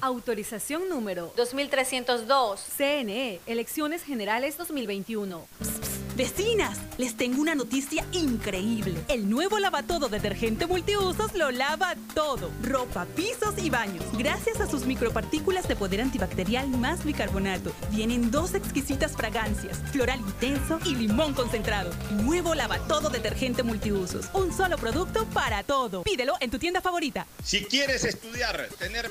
Autorización número 2302. CNE, Elecciones Generales 2021. Vecinas, les tengo una noticia increíble. El nuevo lavatodo detergente multiusos lo lava todo. Ropa, pisos y baños. Gracias a sus micropartículas de poder antibacterial más bicarbonato. Vienen dos exquisitas fragancias, floral intenso y limón concentrado. Nuevo lavatodo detergente multiusos. Un solo producto para todo. Pídelo en tu tienda favorita. Si quieres estudiar, tener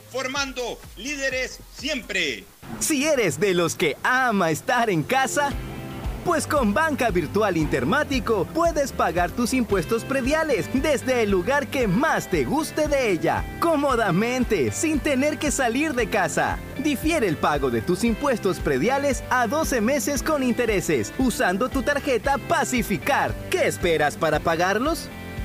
formando líderes siempre. Si eres de los que ama estar en casa, Pues con Banca Virtual Intermático puedes pagar tus impuestos prediales desde el lugar que más te guste de ella, cómodamente, sin tener que salir de casa. Difiere el pago de tus impuestos prediales a 12 meses con intereses, usando tu tarjeta Pacificar. ¿Qué esperas para pagarlos?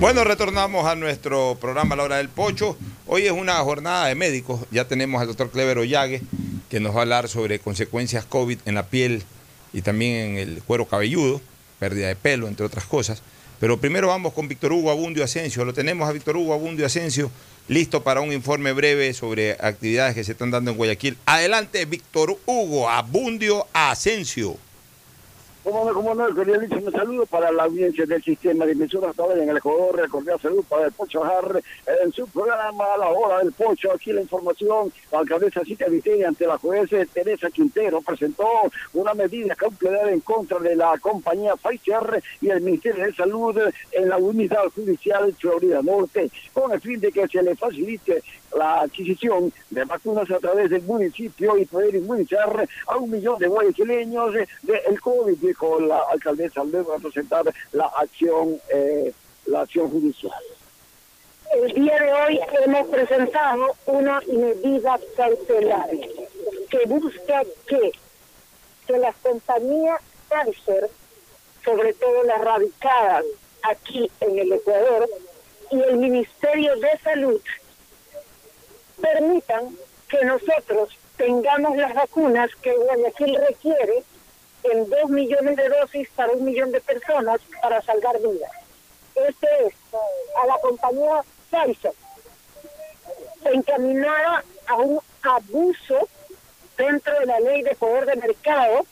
Bueno, retornamos a nuestro programa La Hora del Pocho. Hoy es una jornada de médicos. Ya tenemos al doctor Clever Ollague, que nos va a hablar sobre consecuencias COVID en la piel y también en el cuero cabelludo, pérdida de pelo, entre otras cosas. Pero primero vamos con Víctor Hugo Abundio Asensio. Lo tenemos a Víctor Hugo Abundio Asensio listo para un informe breve sobre actividades que se están dando en Guayaquil. Adelante, Víctor Hugo Abundio Asensio. Como, como no, cordialísimo saludo para la audiencia del sistema de emisoras ahora en el Ecuador, el cordial salud para el Pocho Harre, en su programa a la hora del Pocho, aquí la información, la alcaldesa Cita Viteria ante la jueza Teresa Quintero presentó una medida cautelar en contra de la compañía Pfizer y el Ministerio de Salud en la unidad judicial Florida Norte, con el fin de que se le facilite la adquisición de vacunas a través del municipio y poder inmunizar a un millón de guayaquileños del COVID-19 con la alcaldesa luego a presentar la acción, eh, la acción judicial. El día de hoy hemos presentado una medida cautelar que busca que, que las compañías cáncer, sobre todo las radicadas aquí en el Ecuador, y el Ministerio de Salud permitan que nosotros tengamos las vacunas que Guayaquil requiere en dos millones de dosis para un millón de personas para salvar vidas. Este es a la compañía Pfizer, encaminada a un abuso dentro de la ley de poder de mercado,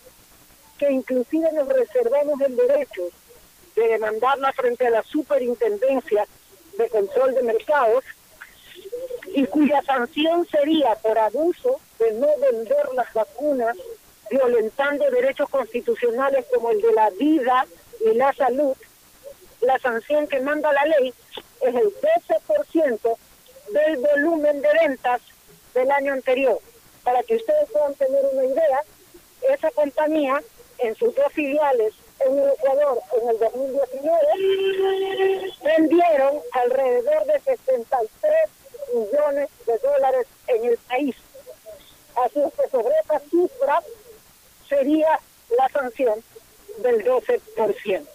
que inclusive nos reservamos el derecho de demandarla frente a la superintendencia de control de mercados y cuya sanción sería por abuso de no vender las vacunas, violentando derechos constitucionales como el de la vida y la salud, la sanción que manda la ley es el 12% del volumen de ventas del año anterior. Para que ustedes puedan tener una idea, esa compañía en sus dos filiales en el Ecuador en el 2019 vendieron alrededor de 63 millones de dólares en el país. Así es que sobre esa cifra sería la sanción del 12%.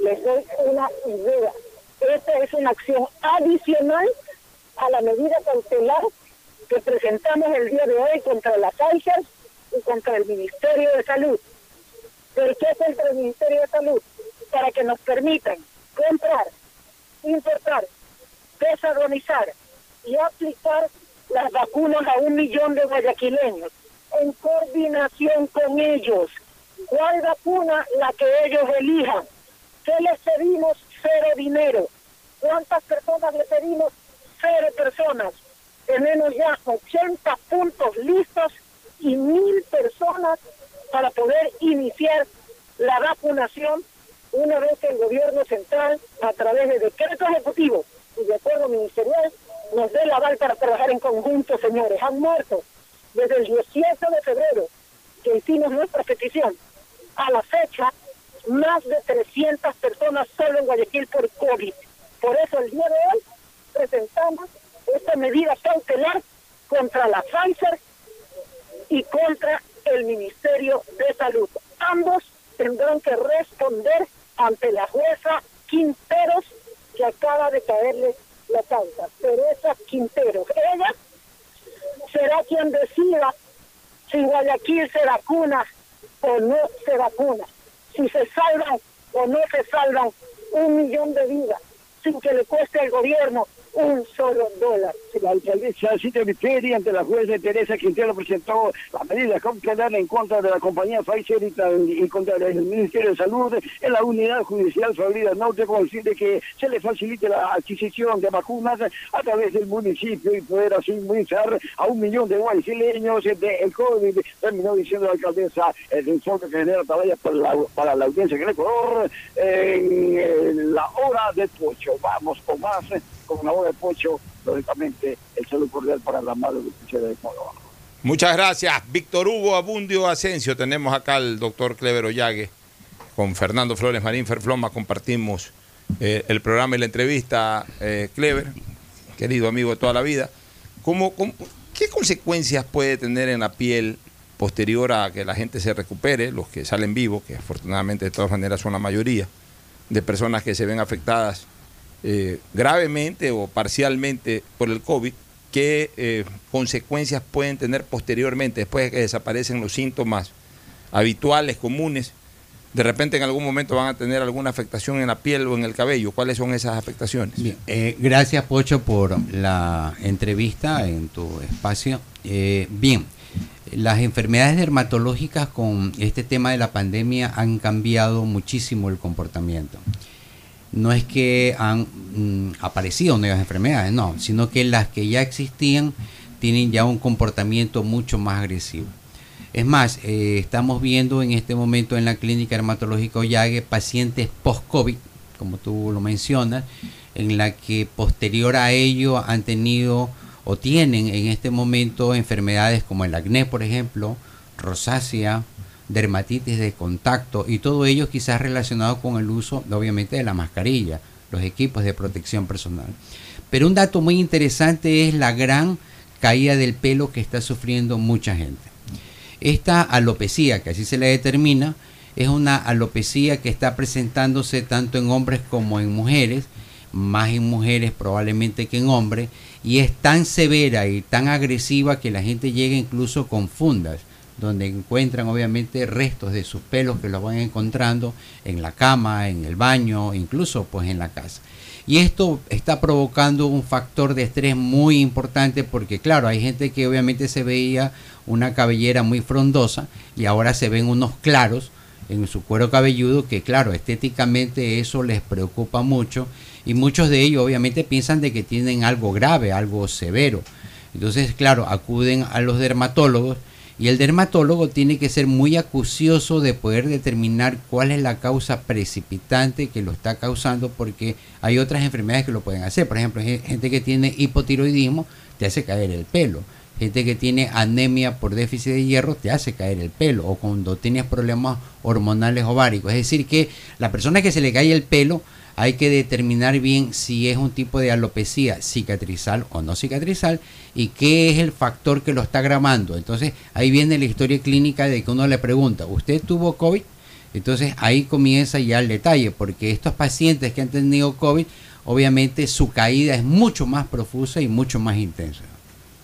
Les doy una idea. Esta es una acción adicional a la medida cautelar que presentamos el día de hoy contra las Pfizer y contra el Ministerio de Salud. ¿Por qué contra el Ministerio de Salud? Para que nos permitan comprar, importar, desagonizar y aplicar las vacunas a un millón de guayaquileños en coordinación con ellos. ¿Cuál vacuna? La que ellos elijan. ¿Qué les pedimos? Cero dinero. ¿Cuántas personas le pedimos? Cero personas. Tenemos ya 80 puntos listos y mil personas para poder iniciar la vacunación una vez que el gobierno central, a través de decreto ejecutivo y de acuerdo ministerial, nos dé la aval para trabajar en conjunto, señores. Han muerto desde el 18 de febrero que hicimos nuestra petición a la fecha, más de 300 personas solo en Guayaquil por COVID. Por eso el día de hoy presentamos esta medida cautelar contra la Pfizer y contra el Ministerio de Salud. Ambos tendrán que responder ante la jueza Quinteros que acaba de caerle la causa. Teresa Quinteros. Ella será quien decida si Guayaquil se vacuna o no se vacuna, si se salvan o no se salvan un millón de vidas sin que le cueste al gobierno un solo dólar. La alcaldesa Cita Viteri ante la jueza Teresa Quintero presentó la medida cautelar en contra de la compañía Pfizer y, contra el Ministerio de Salud en la unidad judicial Florida Norte con el fin de que se le facilite la adquisición de vacunas a través del municipio y poder así inmunizar a un millón de guaycileños del COVID. Terminó diciendo la alcaldesa el informe que genera para la, para la audiencia en el Ecuador en la hora de pocho. Vamos con más con la hora de pocho, lógicamente el saludo cordial para la madre de de Córdoba. Muchas gracias, Víctor Hugo Abundio Asensio. Tenemos acá al doctor Clever Ollague. Con Fernando Flores Marín Ferfloma compartimos eh, el programa y la entrevista. Eh, Clever, querido amigo de toda la vida, ¿cómo, qué consecuencias puede tener en la piel posterior a que la gente se recupere, los que salen vivos, que afortunadamente de todas maneras son la mayoría, de personas que se ven afectadas eh, gravemente o parcialmente por el COVID, qué eh, consecuencias pueden tener posteriormente, después de que desaparecen los síntomas habituales, comunes. De repente en algún momento van a tener alguna afectación en la piel o en el cabello. ¿Cuáles son esas afectaciones? Eh, gracias Pocho por la entrevista en tu espacio. bien, las enfermedades dermatológicas con este tema de la pandemia han cambiado muchísimo el comportamiento no es que han mm, aparecido nuevas enfermedades, no, sino que las que ya existían tienen ya un comportamiento mucho más agresivo. Es más, eh, estamos viendo en este momento en la clínica dermatológica Ollague pacientes post-COVID, como tú lo mencionas, en la que posterior a ello han tenido o tienen en este momento enfermedades como el acné, por ejemplo, rosácea, dermatitis de contacto y todo ello quizás relacionado con el uso obviamente de la mascarilla, los equipos de protección personal. Pero un dato muy interesante es la gran caída del pelo que está sufriendo mucha gente. Esta alopecia, que así se le determina, es una alopecia que está presentándose tanto en hombres como en mujeres, más en mujeres probablemente que en hombres, y es tan severa y tan agresiva que la gente llega incluso con fundas donde encuentran obviamente restos de sus pelos que los van encontrando en la cama, en el baño, incluso pues en la casa. Y esto está provocando un factor de estrés muy importante porque claro, hay gente que obviamente se veía una cabellera muy frondosa y ahora se ven unos claros en su cuero cabelludo que claro, estéticamente eso les preocupa mucho y muchos de ellos obviamente piensan de que tienen algo grave, algo severo. Entonces, claro, acuden a los dermatólogos y el dermatólogo tiene que ser muy acucioso de poder determinar cuál es la causa precipitante que lo está causando, porque hay otras enfermedades que lo pueden hacer. Por ejemplo, gente que tiene hipotiroidismo te hace caer el pelo. Gente que tiene anemia por déficit de hierro te hace caer el pelo. O cuando tienes problemas hormonales ováricos. Es decir, que la persona que se le cae el pelo hay que determinar bien si es un tipo de alopecia cicatrizal o no cicatrizal y qué es el factor que lo está agravando. Entonces ahí viene la historia clínica de que uno le pregunta, ¿usted tuvo COVID? Entonces ahí comienza ya el detalle, porque estos pacientes que han tenido COVID, obviamente su caída es mucho más profusa y mucho más intensa.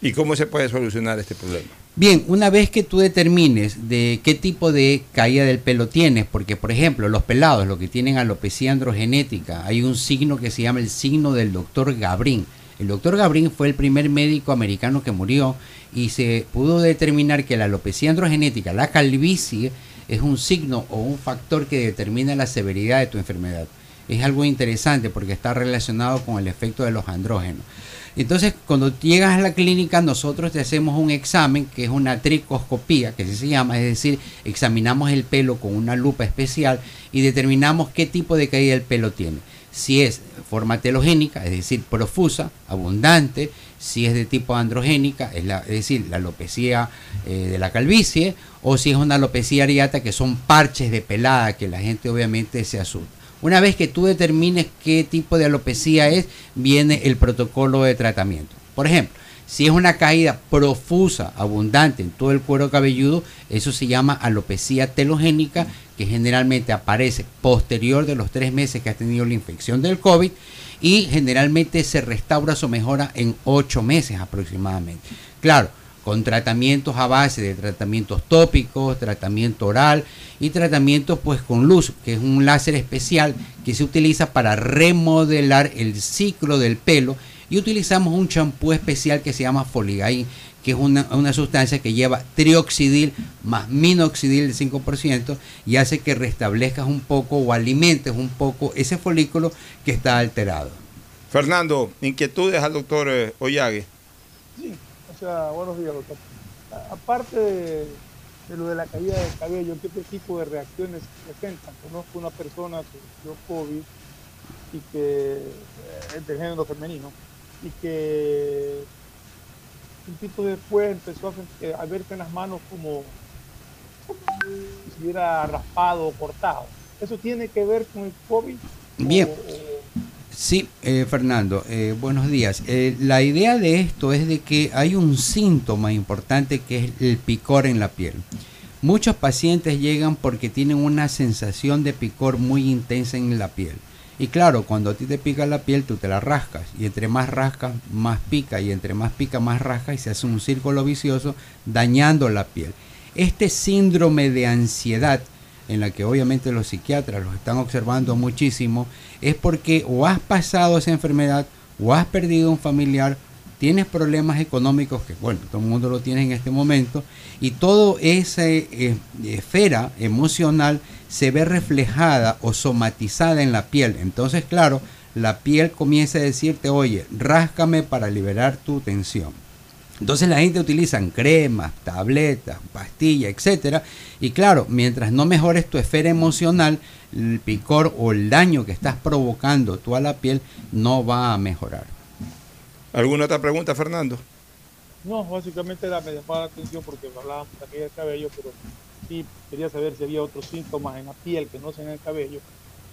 ¿Y cómo se puede solucionar este problema? Bien, una vez que tú determines de qué tipo de caída del pelo tienes, porque por ejemplo los pelados, los que tienen alopecia androgenética, hay un signo que se llama el signo del doctor Gabrín. El doctor Gabrín fue el primer médico americano que murió y se pudo determinar que la alopecia androgenética, la calvicie, es un signo o un factor que determina la severidad de tu enfermedad. Es algo interesante porque está relacionado con el efecto de los andrógenos. Entonces, cuando llegas a la clínica, nosotros te hacemos un examen que es una tricoscopía, que se llama, es decir, examinamos el pelo con una lupa especial y determinamos qué tipo de caída del pelo tiene. Si es forma telogénica, es decir, profusa, abundante, si es de tipo androgénica, es, la, es decir, la alopecia eh, de la calvicie, o si es una alopecia areata, que son parches de pelada, que la gente obviamente se asusta. Una vez que tú determines qué tipo de alopecia es, viene el protocolo de tratamiento. Por ejemplo, si es una caída profusa, abundante en todo el cuero cabelludo, eso se llama alopecia telogénica, que generalmente aparece posterior de los tres meses que has tenido la infección del COVID y generalmente se restaura o mejora en ocho meses aproximadamente. Claro, con tratamientos a base de tratamientos tópicos, tratamiento oral y tratamientos pues con luz, que es un láser especial que se utiliza para remodelar el ciclo del pelo y utilizamos un champú especial que se llama Foligain, que es una, una, sustancia que lleva trioxidil más minoxidil del 5% y hace que restablezcas un poco o alimentes un poco ese folículo que está alterado. Fernando, inquietudes al doctor eh, Ollague. Sí, buenos días, doctor. Aparte de, de lo de la caída del cabello, ¿qué tipo de reacciones presentan? Conozco una persona que dio COVID y que eh, es del género femenino y que un tipo después empezó a, eh, a verse en las manos como si hubiera raspado o cortado. ¿Eso tiene que ver con el COVID? Bien. Sí, eh, Fernando, eh, buenos días. Eh, la idea de esto es de que hay un síntoma importante que es el picor en la piel. Muchos pacientes llegan porque tienen una sensación de picor muy intensa en la piel. Y claro, cuando a ti te pica la piel, tú te la rascas. Y entre más rascas, más pica. Y entre más pica, más rasca. Y se hace un círculo vicioso dañando la piel. Este síndrome de ansiedad, en la que obviamente los psiquiatras los están observando muchísimo, es porque o has pasado esa enfermedad, o has perdido un familiar, tienes problemas económicos, que bueno, todo el mundo lo tiene en este momento, y toda esa eh, esfera emocional se ve reflejada o somatizada en la piel. Entonces, claro, la piel comienza a decirte, oye, ráscame para liberar tu tensión. Entonces la gente utiliza cremas, tabletas, pastillas, etcétera. Y claro, mientras no mejores tu esfera emocional, el picor o el daño que estás provocando tú a la piel no va a mejorar. ¿Alguna otra pregunta, Fernando? No, básicamente la, me llamaba la atención porque hablábamos también del cabello, pero sí quería saber si había otros síntomas en la piel que no sean en el cabello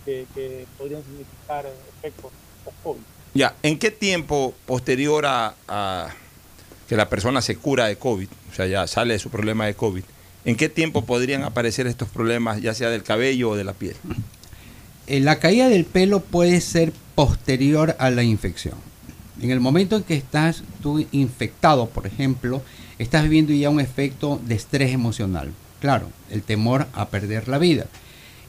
que, que podrían significar efectos post-COVID. Ya, ¿en qué tiempo posterior a, a, que la persona se cura de COVID, o sea, ya sale de su problema de COVID, ¿en qué tiempo podrían aparecer estos problemas, ya sea del cabello o de la piel? Eh, la caída del pelo puede ser posterior a la infección. En el momento en que estás tú infectado, por ejemplo, estás viviendo ya un efecto de estrés emocional. Claro, el temor a perder la vida.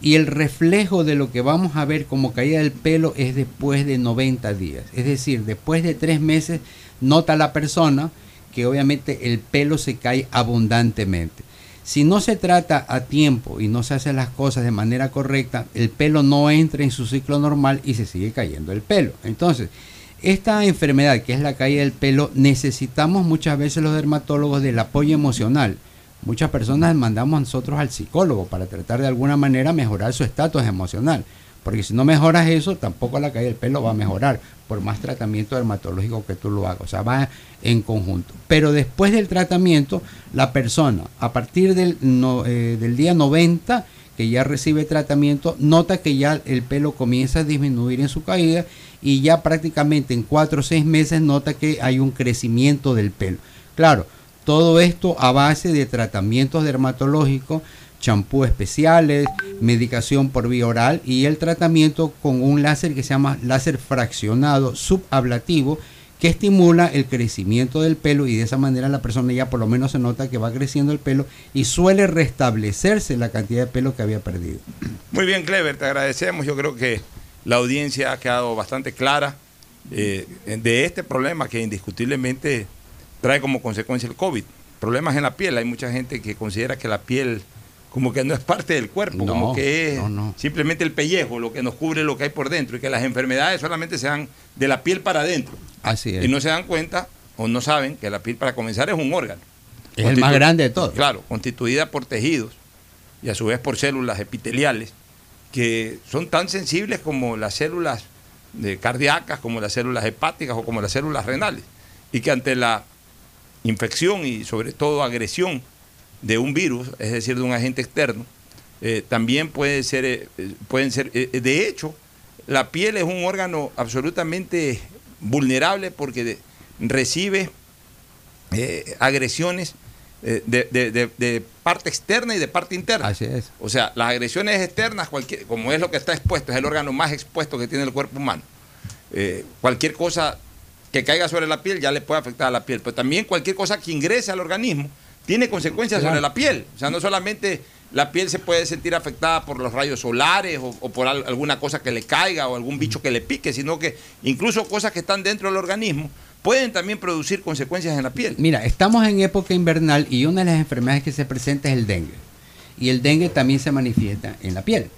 Y el reflejo de lo que vamos a ver como caída del pelo es después de 90 días. Es decir, después de tres meses nota la persona que obviamente el pelo se cae abundantemente. Si no se trata a tiempo y no se hacen las cosas de manera correcta, el pelo no entra en su ciclo normal y se sigue cayendo el pelo. Entonces, esta enfermedad que es la caída del pelo, necesitamos muchas veces los dermatólogos del apoyo emocional. Muchas personas mandamos nosotros al psicólogo para tratar de alguna manera mejorar su estatus emocional. Porque si no mejoras eso, tampoco la caída del pelo va a mejorar, por más tratamiento dermatológico que tú lo hagas. O sea, va en conjunto. Pero después del tratamiento, la persona, a partir del, eh, del día 90, que ya recibe tratamiento, nota que ya el pelo comienza a disminuir en su caída y ya prácticamente en 4 o 6 meses nota que hay un crecimiento del pelo. Claro, todo esto a base de tratamientos dermatológicos, champú especiales, medicación por vía oral y el tratamiento con un láser que se llama láser fraccionado subablativo que estimula el crecimiento del pelo y de esa manera la persona ya por lo menos se nota que va creciendo el pelo y suele restablecerse la cantidad de pelo que había perdido. Muy bien, Clever, te agradecemos. Yo creo que la audiencia ha quedado bastante clara eh, de este problema que indiscutiblemente trae como consecuencia el COVID. Problemas en la piel. Hay mucha gente que considera que la piel como que no es parte del cuerpo, No, como que es no, no. simplemente el pellejo, lo que nos cubre lo que hay por dentro, y que las enfermedades solamente se dan de la piel para adentro. Así es. Y no se dan cuenta o no saben que la piel para comenzar es un órgano. Es el más grande de todos. Claro, constituida por tejidos y a su vez por células epiteliales que son tan sensibles como las células de cardíacas, como las células hepáticas o como las células renales. y que ante la infección y sobre todo agresión de un virus, es decir, de un agente externo, eh, también puede ser, eh, pueden ser, eh, de hecho, la piel es un órgano absolutamente vulnerable porque recibe agresiones de, de, parte externa y de parte interna. Así es. O sea, las agresiones externas, cualquier, como es lo que está expuesto, es el órgano más expuesto que tiene el cuerpo humano. cualquier cosa que caiga sobre la piel ya le puede afectar a la piel, pero también cualquier cosa que ingrese al organismo tiene consecuencias sobre la piel. O sea, no solamente la piel se puede sentir afectada por los rayos solares o, por alguna cosa que le caiga o algún bicho que le pique, sino que incluso cosas que están dentro del organismo pueden también producir consecuencias en la piel. Mira, estamos en época invernal y una de las enfermedades que se presenta es el dengue. Y el dengue también se manifiesta en la piel.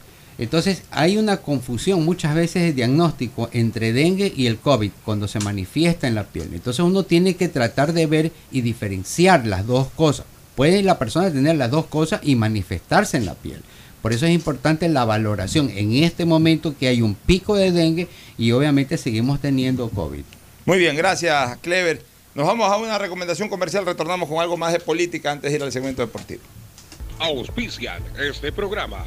Entonces hay una confusión muchas veces de diagnóstico entre dengue y el COVID cuando se manifiesta en la piel. Entonces uno tiene que tratar de ver y diferenciar las dos cosas. Puede la persona tener las dos cosas y manifestarse en la piel. Por eso es importante la valoración en este momento que hay un pico de dengue y obviamente seguimos teniendo COVID. Muy bien, gracias Clever. Nos vamos a una recomendación comercial, retornamos con algo más de política antes de ir al segmento deportivo. Auspician este programa.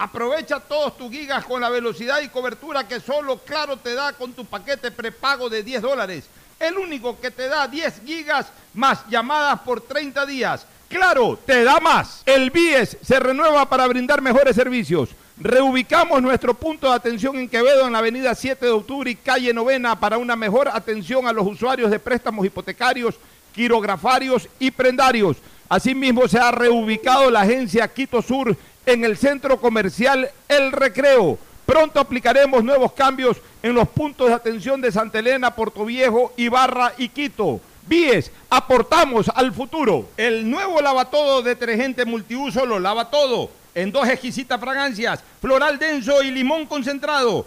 Aprovecha todos tus gigas con la velocidad y cobertura que solo Claro te da con tu paquete prepago de 10 dólares. El único que te da 10 gigas más llamadas por 30 días. Claro, te da más. El BIES se renueva para brindar mejores servicios. Reubicamos nuestro punto de atención en Quevedo en la avenida 7 de octubre y calle Novena para una mejor atención a los usuarios de préstamos hipotecarios, quirografarios y prendarios. Asimismo, se ha reubicado la agencia Quito Sur en el centro comercial El Recreo. Pronto aplicaremos nuevos cambios en los puntos de atención de Santa Elena, Viejo, Ibarra y Quito. Víes, aportamos al futuro. El nuevo lavatodo detergente multiuso lo lava todo. En dos exquisitas fragancias, floral denso y limón concentrado.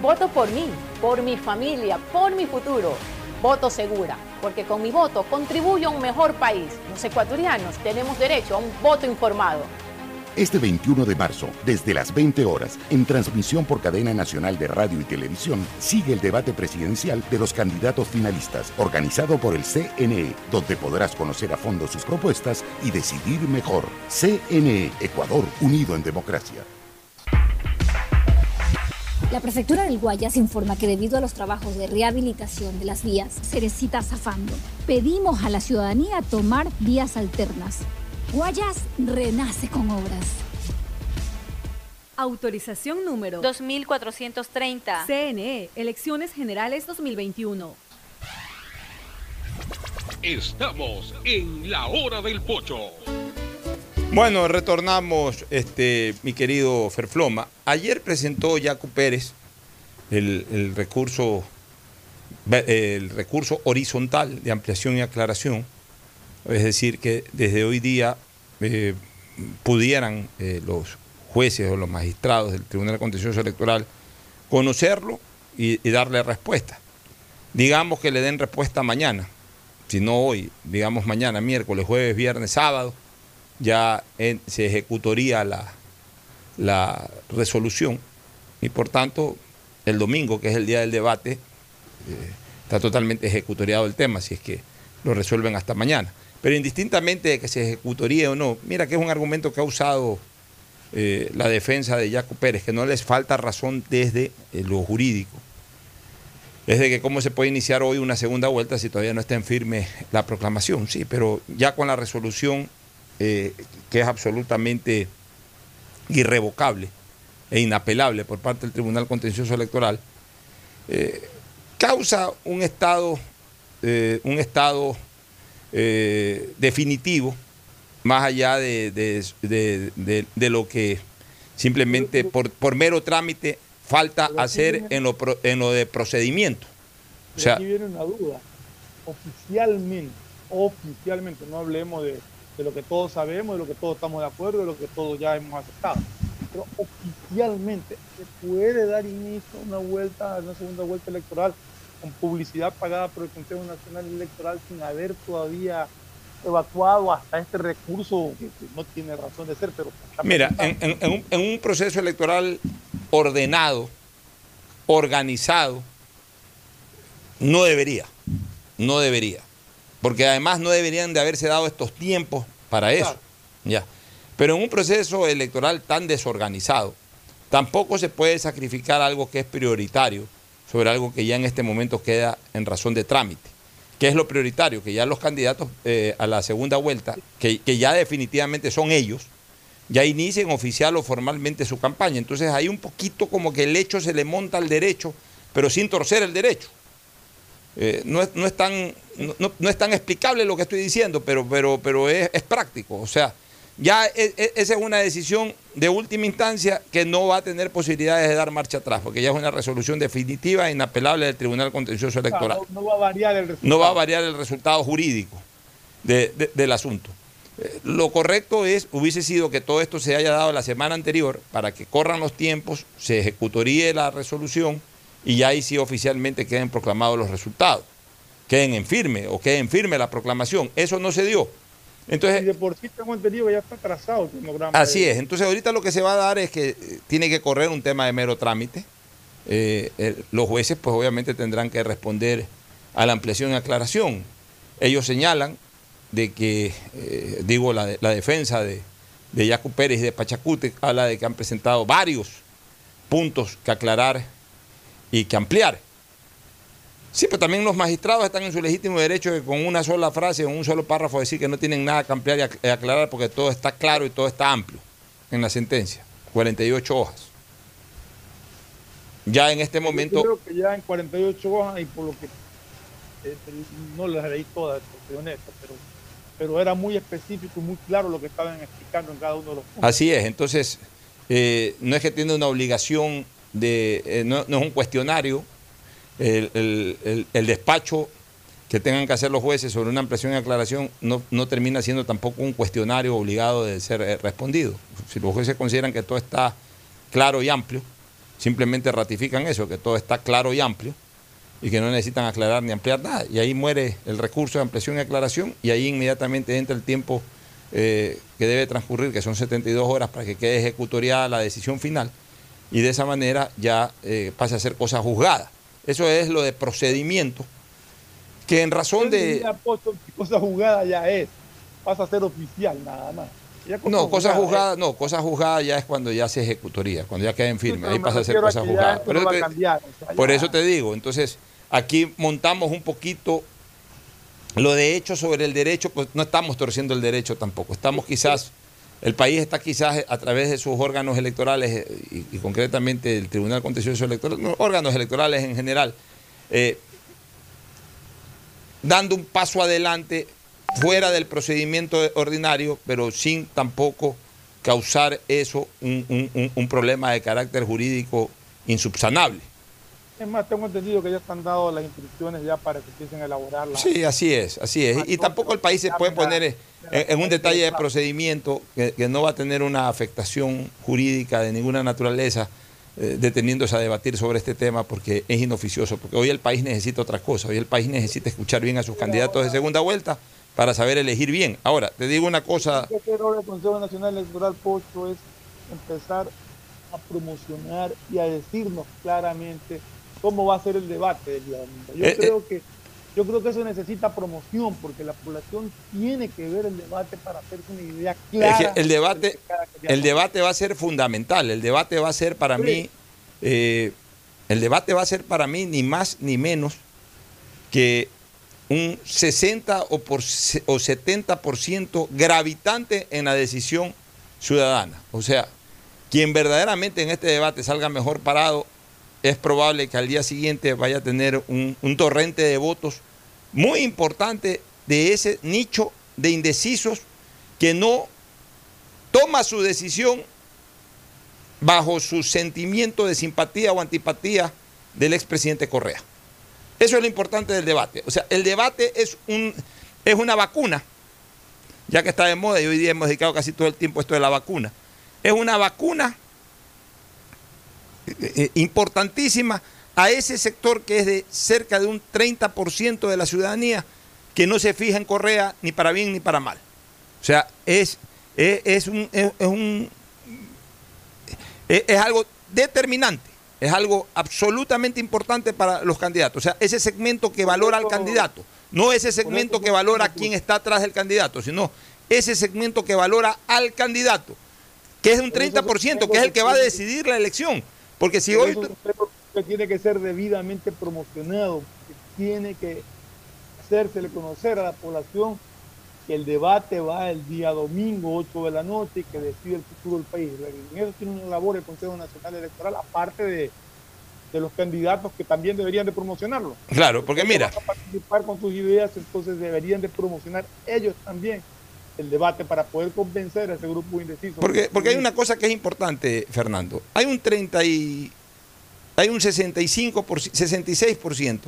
Voto por mí, por mi familia, por mi futuro. Voto segura, porque con mi voto contribuyo a un mejor país. Los ecuatorianos tenemos derecho a un voto informado. Este 21 de marzo, desde las 20 horas, en transmisión por cadena nacional de radio y televisión, sigue el debate presidencial de los candidatos finalistas, organizado por el CNE, donde podrás conocer a fondo sus propuestas y decidir mejor. CNE, Ecuador, unido en democracia. La prefectura del Guayas informa que debido a los trabajos de rehabilitación de las vías, se necesita zafando. Pedimos a la ciudadanía tomar vías alternas. Guayas renace con obras. Autorización número 2430. CNE, Elecciones Generales 2021. Estamos en la hora del pocho. Bueno, retornamos, este, mi querido Ferfloma. Ayer presentó Jaco Pérez el, el recurso, el recurso horizontal de ampliación y aclaración. Es decir, que desde hoy día eh, pudieran eh, los jueces o los magistrados del Tribunal Contencioso Electoral conocerlo y darle respuesta. Digamos que le den respuesta mañana, si no hoy, digamos mañana, miércoles, jueves, viernes, sábado ya se ejecutaría la, resolución y por tanto el domingo, que es el día del debate, eh, está totalmente ejecutoriado el tema, si es que lo resuelven hasta mañana. Pero indistintamente de que se ejecutaría o no, mira que es un argumento que ha usado eh, la defensa de Jaco Pérez, que no les falta razón desde eh, lo jurídico. Es de que cómo se puede iniciar hoy una segunda vuelta si todavía no está en firme la proclamación, sí, pero ya con la resolución eh, que es absolutamente irrevocable e inapelable por parte del Tribunal Contencioso Electoral, eh, causa un estado, eh, un estado definitivo, más allá de, de- de- de- de lo que simplemente por, por mero trámite falta hacer en lo, en lo de procedimiento. O sea, aquí viene una duda. Oficialmente, oficialmente, no hablemos de, de lo que todos sabemos, de lo que todos estamos de acuerdo, de lo que todos ya hemos aceptado. Pero oficialmente se puede dar inicio a una vuelta, a una segunda vuelta electoral con publicidad pagada por el Consejo Nacional Electoral sin haber todavía evacuado hasta este recurso que, no tiene razón de ser, pero Mira, presentado. en, en- en un, en un proceso electoral ordenado, organizado, no debería, no debería, porque además no deberían de haberse dado estos tiempos para eso, ya. Pero en un proceso electoral tan desorganizado, tampoco se puede sacrificar algo que es prioritario sobre algo que ya en este momento queda en razón de trámite. ¿Qué es lo prioritario? Que ya los candidatos eh, a la segunda vuelta, que, que ya definitivamente son ellos, ya inicien oficial o formalmente su campaña. Entonces hay un poquito como que el hecho se le monta al derecho, pero sin torcer el derecho. Eh, no, es, no es tan, no- no, es tan explicable lo que estoy diciendo, pero, pero, pero es, es práctico. O sea, ya e- e- esa es una decisión de última instancia que no va a tener posibilidades de dar marcha atrás, porque ya es una resolución definitiva e inapelable del Tribunal Contencioso Electoral no, no va a variar el resultado. no va a variar el resultado jurídico de- de- del asunto. Eh, Lo correcto es, hubiese sido que todo esto se haya dado la semana anterior para que corran los tiempos, se ejecutaría la resolución y ahí sí oficialmente queden proclamados los resultados. Queden en firme o queden en firme la proclamación. Eso no se dio. Entonces, Y de por sí tengo entendido que ya está trazado el cronograma. Así de- es. Entonces ahorita lo que se va a dar es que eh, tiene que correr un tema de mero trámite. Eh, el- los jueces pues obviamente tendrán que responder a la ampliación y aclaración. Ellos señalan de que, eh, digo, la defensa de, de Yacu Pérez y de Pachacute habla de que han presentado varios puntos que aclarar y que ampliar. Sí, pero también los magistrados están en su legítimo derecho de con una sola frase, con un solo párrafo, decir que no tienen nada que ampliar y ac- y aclarar porque todo está claro y todo está amplio en la sentencia. 48 hojas. Ya en este Yo momento, creo que ya en 48 hojas y por lo que eh, no las leí todas, soy honesto, pero, pero era muy específico y muy claro lo que estaban explicando en cada uno de los puntos. así es. Entonces, eh, no es que tiene una obligación eh, no, es un cuestionario, el, despacho que tengan que hacer los jueces sobre una ampliación y aclaración no, no termina siendo tampoco un cuestionario obligado de ser eh, respondido. Si los jueces consideran que todo está claro y amplio, simplemente ratifican eso, que todo está claro y amplio y que no necesitan aclarar ni ampliar nada. Y ahí muere el recurso de ampliación y aclaración y ahí inmediatamente entra el tiempo eh, que debe transcurrir, que son 72 horas para que quede ejecutoriada la decisión final, y de esa manera ya eh, pase a ser cosa juzgada. Eso es lo de procedimiento, que en razón de... cosa jugada ya es. Pasa a ser oficial nada más. No, cosa juzgada, no, cosa juzgada ya es cuando ya se ejecutoría, cuando ya queda en firme, pero ahí pasa a ser cosa juzgada. Por no eso cambiar, o sea, por eso te digo, entonces aquí montamos un poquito lo de hecho sobre el derecho, pues no estamos torciendo el derecho tampoco, estamos quizás, el país está quizás a través de sus órganos electorales eh, y, concretamente el Tribunal Contencioso Electoral, no, órganos electorales en general, eh, dando un paso adelante fuera del procedimiento ordinario, pero sin tampoco causar eso un- un problema de carácter jurídico insubsanable. Es más, tengo entendido que ya están dadas las instrucciones ya para que empiecen a elaborar la... Sí, así es, así es. Y tampoco el país se puede poner en, en un detalle de procedimiento que, que no va a tener una afectación jurídica de ninguna naturaleza, eh, deteniéndose a debatir sobre este tema porque es inoficioso, porque hoy el país necesita otra cosa, hoy el país necesita escuchar bien a sus candidatos de segunda vuelta para saber elegir bien. Ahora, te digo una cosa, quiere ahora el Consejo Nacional Electoral Pocho es empezar a promocionar y a decirnos claramente cómo va a ser el debate del día domingo. Yo Eh, creo que yo creo que eso necesita promoción porque la población tiene que ver el debate para hacerse una idea es clara. que el debate, cada candidato. el debate va a ser fundamental, el debate va a ser para mí, eh, el debate va a ser para mí ni más ni menos que un 60 o, por, o 70% gravitante en la decisión ciudadana. O sea, quien verdaderamente en este debate salga mejor parado, es probable que al día siguiente vaya a tener un, torrente de votos muy importante de ese nicho de indecisos que no toma su decisión bajo su sentimiento de simpatía o antipatía del expresidente Correa. Eso es lo importante del debate. O sea, el debate es, un, es una vacuna, ya que está de moda y hoy día hemos dedicado casi todo el tiempo a esto de la vacuna. Es una vacuna importantísima a ese sector que es de cerca de un 30% de la ciudadanía que no se fija en Correa ni para bien ni para mal. O sea, es, es, un, es, un- es- algo determinante, es algo absolutamente importante para los candidatos. O sea, ese segmento que valora al candidato, no ese segmento que valora quien está atrás del candidato, sino ese segmento que valora al candidato, que es un 30%, que es el que va a decidir la elección. Porque si hoy... eso usted que tiene que ser debidamente promocionado, que tiene que hacérsele conocer a la población que el debate va el día domingo, 8 de la noche, y que decide el futuro del país. En eso tiene una labor el Consejo Nacional Electoral, aparte de, de los candidatos que también deberían de promocionarlo. Claro, porque mira, Van a participar con sus ideas, entonces deberían de promocionar ellos también el debate para poder convencer a ese grupo indeciso. Porque, porque hay una cosa que es importante, Fernando. Hay un 30 y hay un 65 66%.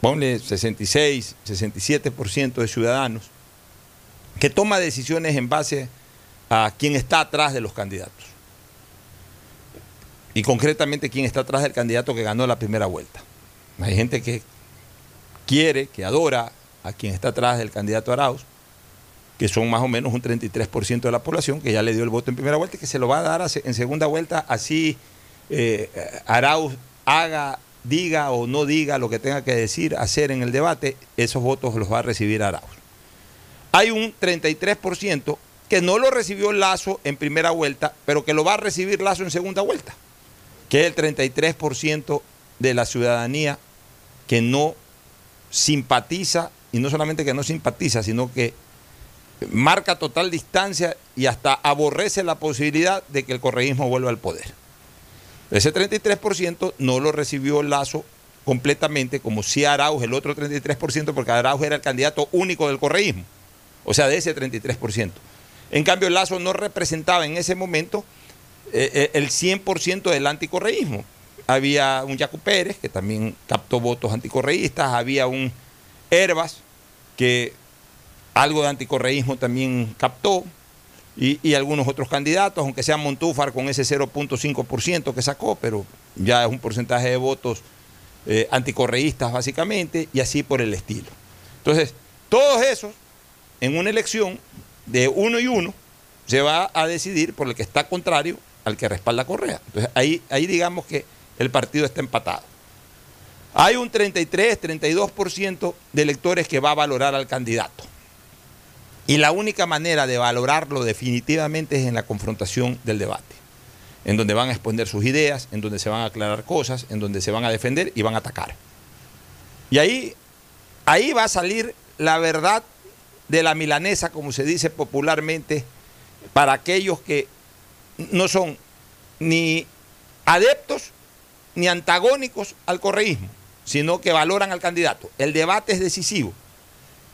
Ponle 66, 67% de ciudadanos que toma decisiones en base a quién está atrás de los candidatos. Y concretamente quién está atrás del candidato que ganó la primera vuelta. Hay gente que quiere, que adora a quien está atrás del candidato Arauz, que son más o menos un 33% de la población que ya le dio el voto en primera vuelta y que se lo va a dar en segunda vuelta así eh, Arauz haga, diga o no diga lo que tenga que decir, hacer en el debate, esos votos los va a recibir Arauz. Hay un 33% que no lo recibió Lazo en primera vuelta, pero que lo va a recibir Lazo en segunda vuelta, que es el 33% de la ciudadanía que no simpatiza, y no solamente que no simpatiza, sino que marca total distancia y hasta aborrece la posibilidad de que el correísmo vuelva al poder. Ese 33% no lo recibió Lazo completamente, como si Arauz, el otro 33%, porque Arauz era el candidato único del correísmo, o sea, de ese 33%. En cambio, Lazo no representaba en ese momento eh, eh, el 100% del anticorreísmo. Había un Yacu Pérez, que también captó votos anticorreístas, había un Herbas, que algo de anticorreísmo también captó, y, algunos otros candidatos, aunque sea Montúfar con ese 0.5% que sacó, pero ya es un porcentaje de votos eh, anticorreístas básicamente, y así por el estilo. Entonces, todos esos en una elección de uno y uno, se va a decidir por el que está contrario al que respalda Correa. Entonces ahí, ahí digamos que el partido está empatado. Hay un 33, 32% de electores que va a valorar al candidato. Y la única manera de valorarlo definitivamente es en la confrontación del debate, en donde van a exponer sus ideas, en donde se van a aclarar cosas, en donde se van a defender y van a atacar. Y ahí, ahí va a salir la verdad de la milanesa, como se dice popularmente, para aquellos que no son ni adeptos ni antagónicos al correísmo, sino que valoran al candidato. El debate es decisivo.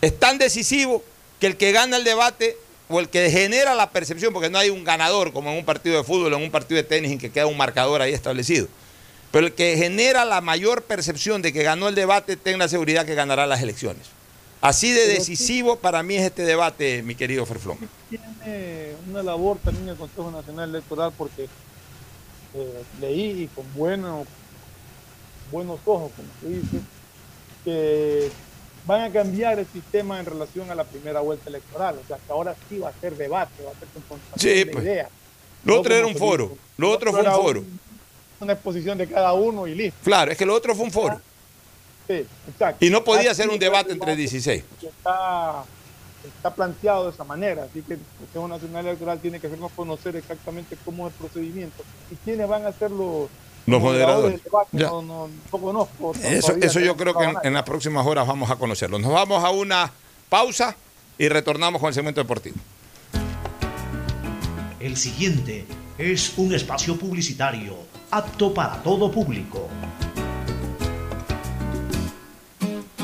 Es tan decisivo que el que gana el debate o el que genera la percepción, porque no hay un ganador como en un partido de fútbol o en un partido de tenis en que queda un marcador ahí establecido, pero el que genera la mayor percepción de que ganó el debate, tenga la seguridad que ganará las elecciones. Así de decisivo para mí es este debate, mi querido Ferflón. Tiene una labor también el Consejo Nacional Electoral porque eh, leí y con bueno, buenos ojos, como se dice, que van a cambiar el sistema en relación a la primera vuelta electoral. O sea, que ahora sí va a ser debate, va a ser confrontación Sí, de pues. ideas. Lo otro era un foro, lo otro fue un foro. Una exposición de cada uno y listo. Claro, es que lo otro fue un foro. Sí, exacto. Y no podía Así ser un debate entre 16. que Está, está planteado de esa manera. Así que el Consejo Nacional Electoral tiene que hacernos conocer exactamente cómo es el procedimiento y quiénes van a ser los, Los moderadores. Ya. No, no, no conozco. Eso, eso yo creo que en, en las próximas horas vamos a conocerlo. Nos vamos a una pausa y retornamos con el segmento deportivo. El siguiente es un espacio publicitario apto para todo público.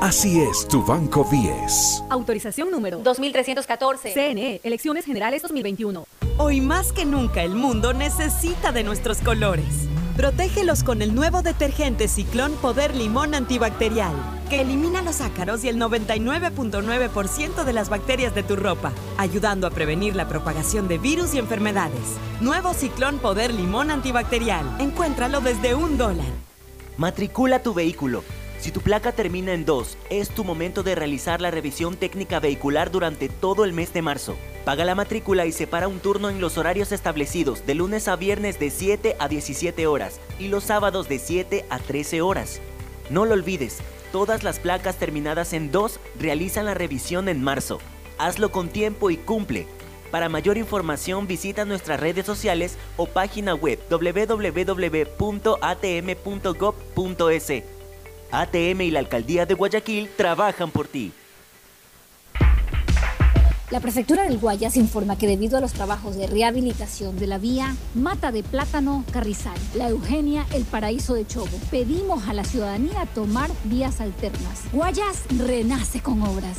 Así es tu Banco 10. Autorización número 2314. CNE, Elecciones Generales 2021. Hoy más que nunca el mundo necesita de nuestros colores. Protégelos con el nuevo detergente Ciclón Poder Limón Antibacterial, que elimina los ácaros y el 99.9% de las bacterias de tu ropa, ayudando a prevenir la propagación de virus y enfermedades. Nuevo Ciclón Poder Limón Antibacterial. Encuéntralo desde un dólar. Matricula tu vehículo. Si tu placa termina en 2, es tu momento de realizar la revisión técnica vehicular durante todo el mes de marzo. Paga la matrícula y separa un turno en los horarios establecidos de lunes a viernes de 7 a 17 horas y los sábados de 7 a 13 horas. No lo olvides, todas las placas terminadas en 2 realizan la revisión en marzo. Hazlo con tiempo y cumple. Para mayor información visita nuestras redes sociales o página web www.atm.gov.es. ATM y la Alcaldía de Guayaquil trabajan por ti. La prefectura del Guayas informa que debido a los trabajos de rehabilitación de la vía Mata de Plátano Carrizal, La Eugenia, El Paraíso de Chobo, pedimos a la ciudadanía tomar vías alternas. Guayas renace con obras.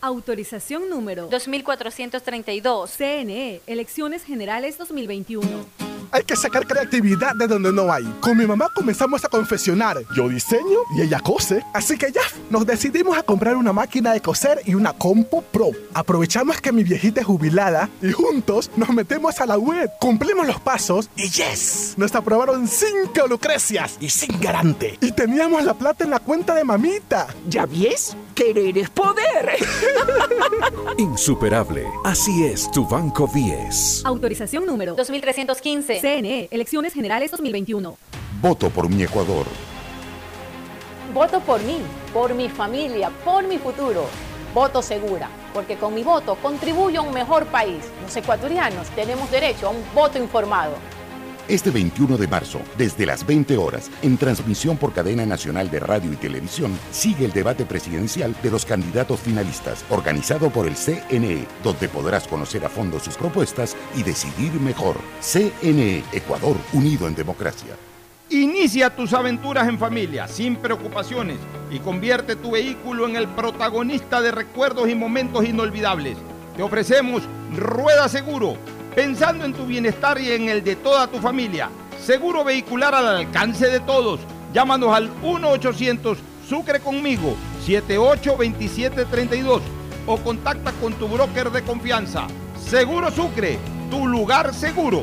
Autorización número 2432. CNE, Elecciones Generales 2021. Hay que sacar creatividad de donde no hay. Con mi mamá comenzamos a confeccionar. Yo diseño y ella cose. Así que ya nos decidimos a comprar una máquina de coser y una Compo Pro. Aprovechamos que mi viejita es jubilada y juntos nos metemos a la web. Cumplimos los pasos y yes, nos aprobaron cinco lucrecias y sin garante. Y teníamos la plata en la cuenta de mamita. ¿Ya ves? Querer es poder. *laughs* Insuperable. Así es tu Banco 10. Autorización número 2315. CNE, Elecciones Generales 2021. Voto por mi Ecuador. Voto por mí, por mi familia, por mi futuro. Voto segura, porque con mi voto contribuyo a un mejor país. Los ecuatorianos tenemos derecho a un voto informado. Este 21 de marzo, desde las 20 horas, en transmisión por cadena nacional de radio y televisión, sigue el debate presidencial de los candidatos finalistas, organizado por el CNE, donde podrás conocer a fondo sus propuestas y decidir mejor. CNE, Ecuador, unido en democracia. Inicia tus aventuras en familia, sin preocupaciones, y convierte tu vehículo en el protagonista de recuerdos y momentos inolvidables. Te ofrecemos Rueda Seguro, pensando en tu bienestar y en el de toda tu familia. Seguro vehicular al alcance de todos. Llámanos al 1-800 Sucre conmigo 782732 o contacta con tu broker de confianza. Seguro Sucre, tu lugar seguro.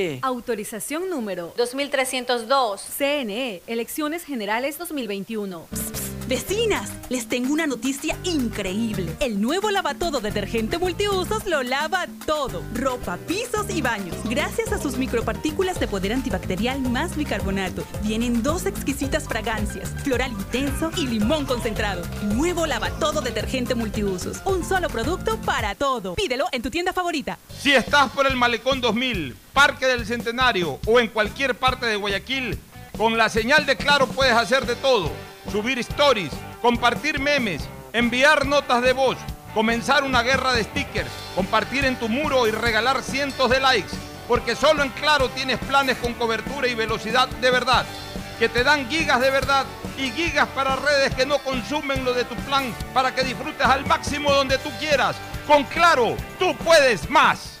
Autorización número 2302. CNE, Elecciones Generales 2021. Vecinas, les tengo una noticia increíble. El nuevo lavatodo detergente multiusos lo lava todo. Ropa, pisos y baños. Gracias a sus micropartículas de poder antibacterial más bicarbonato. Vienen dos exquisitas fragancias, floral intenso y limón concentrado. Nuevo lavatodo detergente multiusos. Un solo producto para todo. Pídelo en tu tienda favorita. Si estás por el Malecón 2000, Parque del Centenario o en cualquier parte de Guayaquil, con la señal de Claro puedes hacer de todo. Subir stories, compartir memes, enviar notas de voz, comenzar una guerra de stickers, compartir en tu muro y regalar cientos de likes. Porque solo en Claro tienes planes con cobertura y velocidad de verdad, que te dan gigas de verdad y gigas para redes que no consumen lo de tu plan para que disfrutes al máximo donde tú quieras. Con Claro, tú puedes más.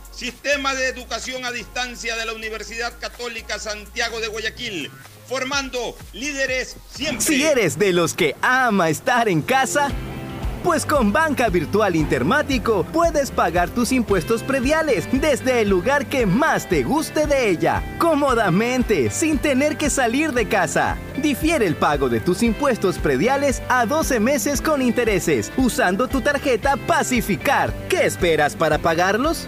Sistema de Educación a Distancia de la Universidad Católica Santiago de Guayaquil, formando líderes siempre. Si eres de los que ama estar en casa, pues con Banca Virtual Intermático puedes pagar tus impuestos prediales desde el lugar que más te guste de ella, cómodamente, sin tener que salir de casa. Difiere el pago de tus impuestos prediales a 12 meses con intereses, usando tu tarjeta Pacificar. ¿Qué esperas para pagarlos?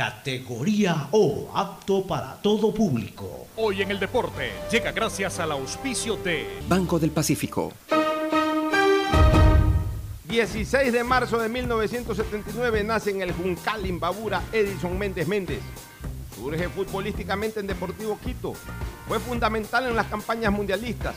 categoría O, apto para todo público. Hoy en el deporte llega gracias al auspicio de Banco del Pacífico. 16 de marzo de 1979 nace en el Juncal, Imbabura, Edison Méndez Méndez. Surge futbolísticamente en Deportivo Quito. Fue fundamental en las campañas mundialistas.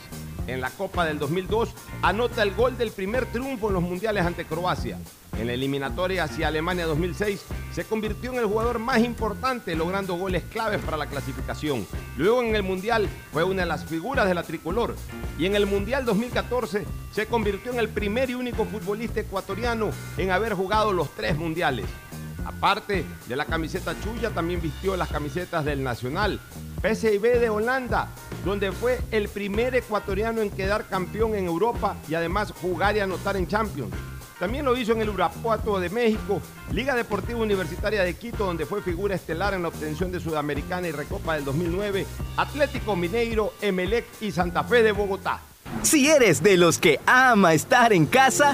En la Copa del 2002 anota el gol del primer triunfo en los mundiales ante Croacia. En la eliminatoria hacia Alemania 2006 se convirtió en el jugador más importante logrando goles claves para la clasificación. Luego en el Mundial fue una de las figuras de la tricolor y en el Mundial 2014 se convirtió en el primer y único futbolista ecuatoriano en haber jugado los tres mundiales. Aparte de la camiseta chuya, también vistió las camisetas del Nacional, PSV de Holanda, donde fue el primer ecuatoriano en quedar campeón en Europa y además jugar y anotar en Champions. También lo hizo en el Urapuato de México, Liga Deportiva Universitaria de Quito, donde fue figura estelar en la obtención de Sudamericana y Recopa del 2009, Atlético Mineiro, Emelec y Santa Fe de Bogotá. Si eres de los que ama estar en casa,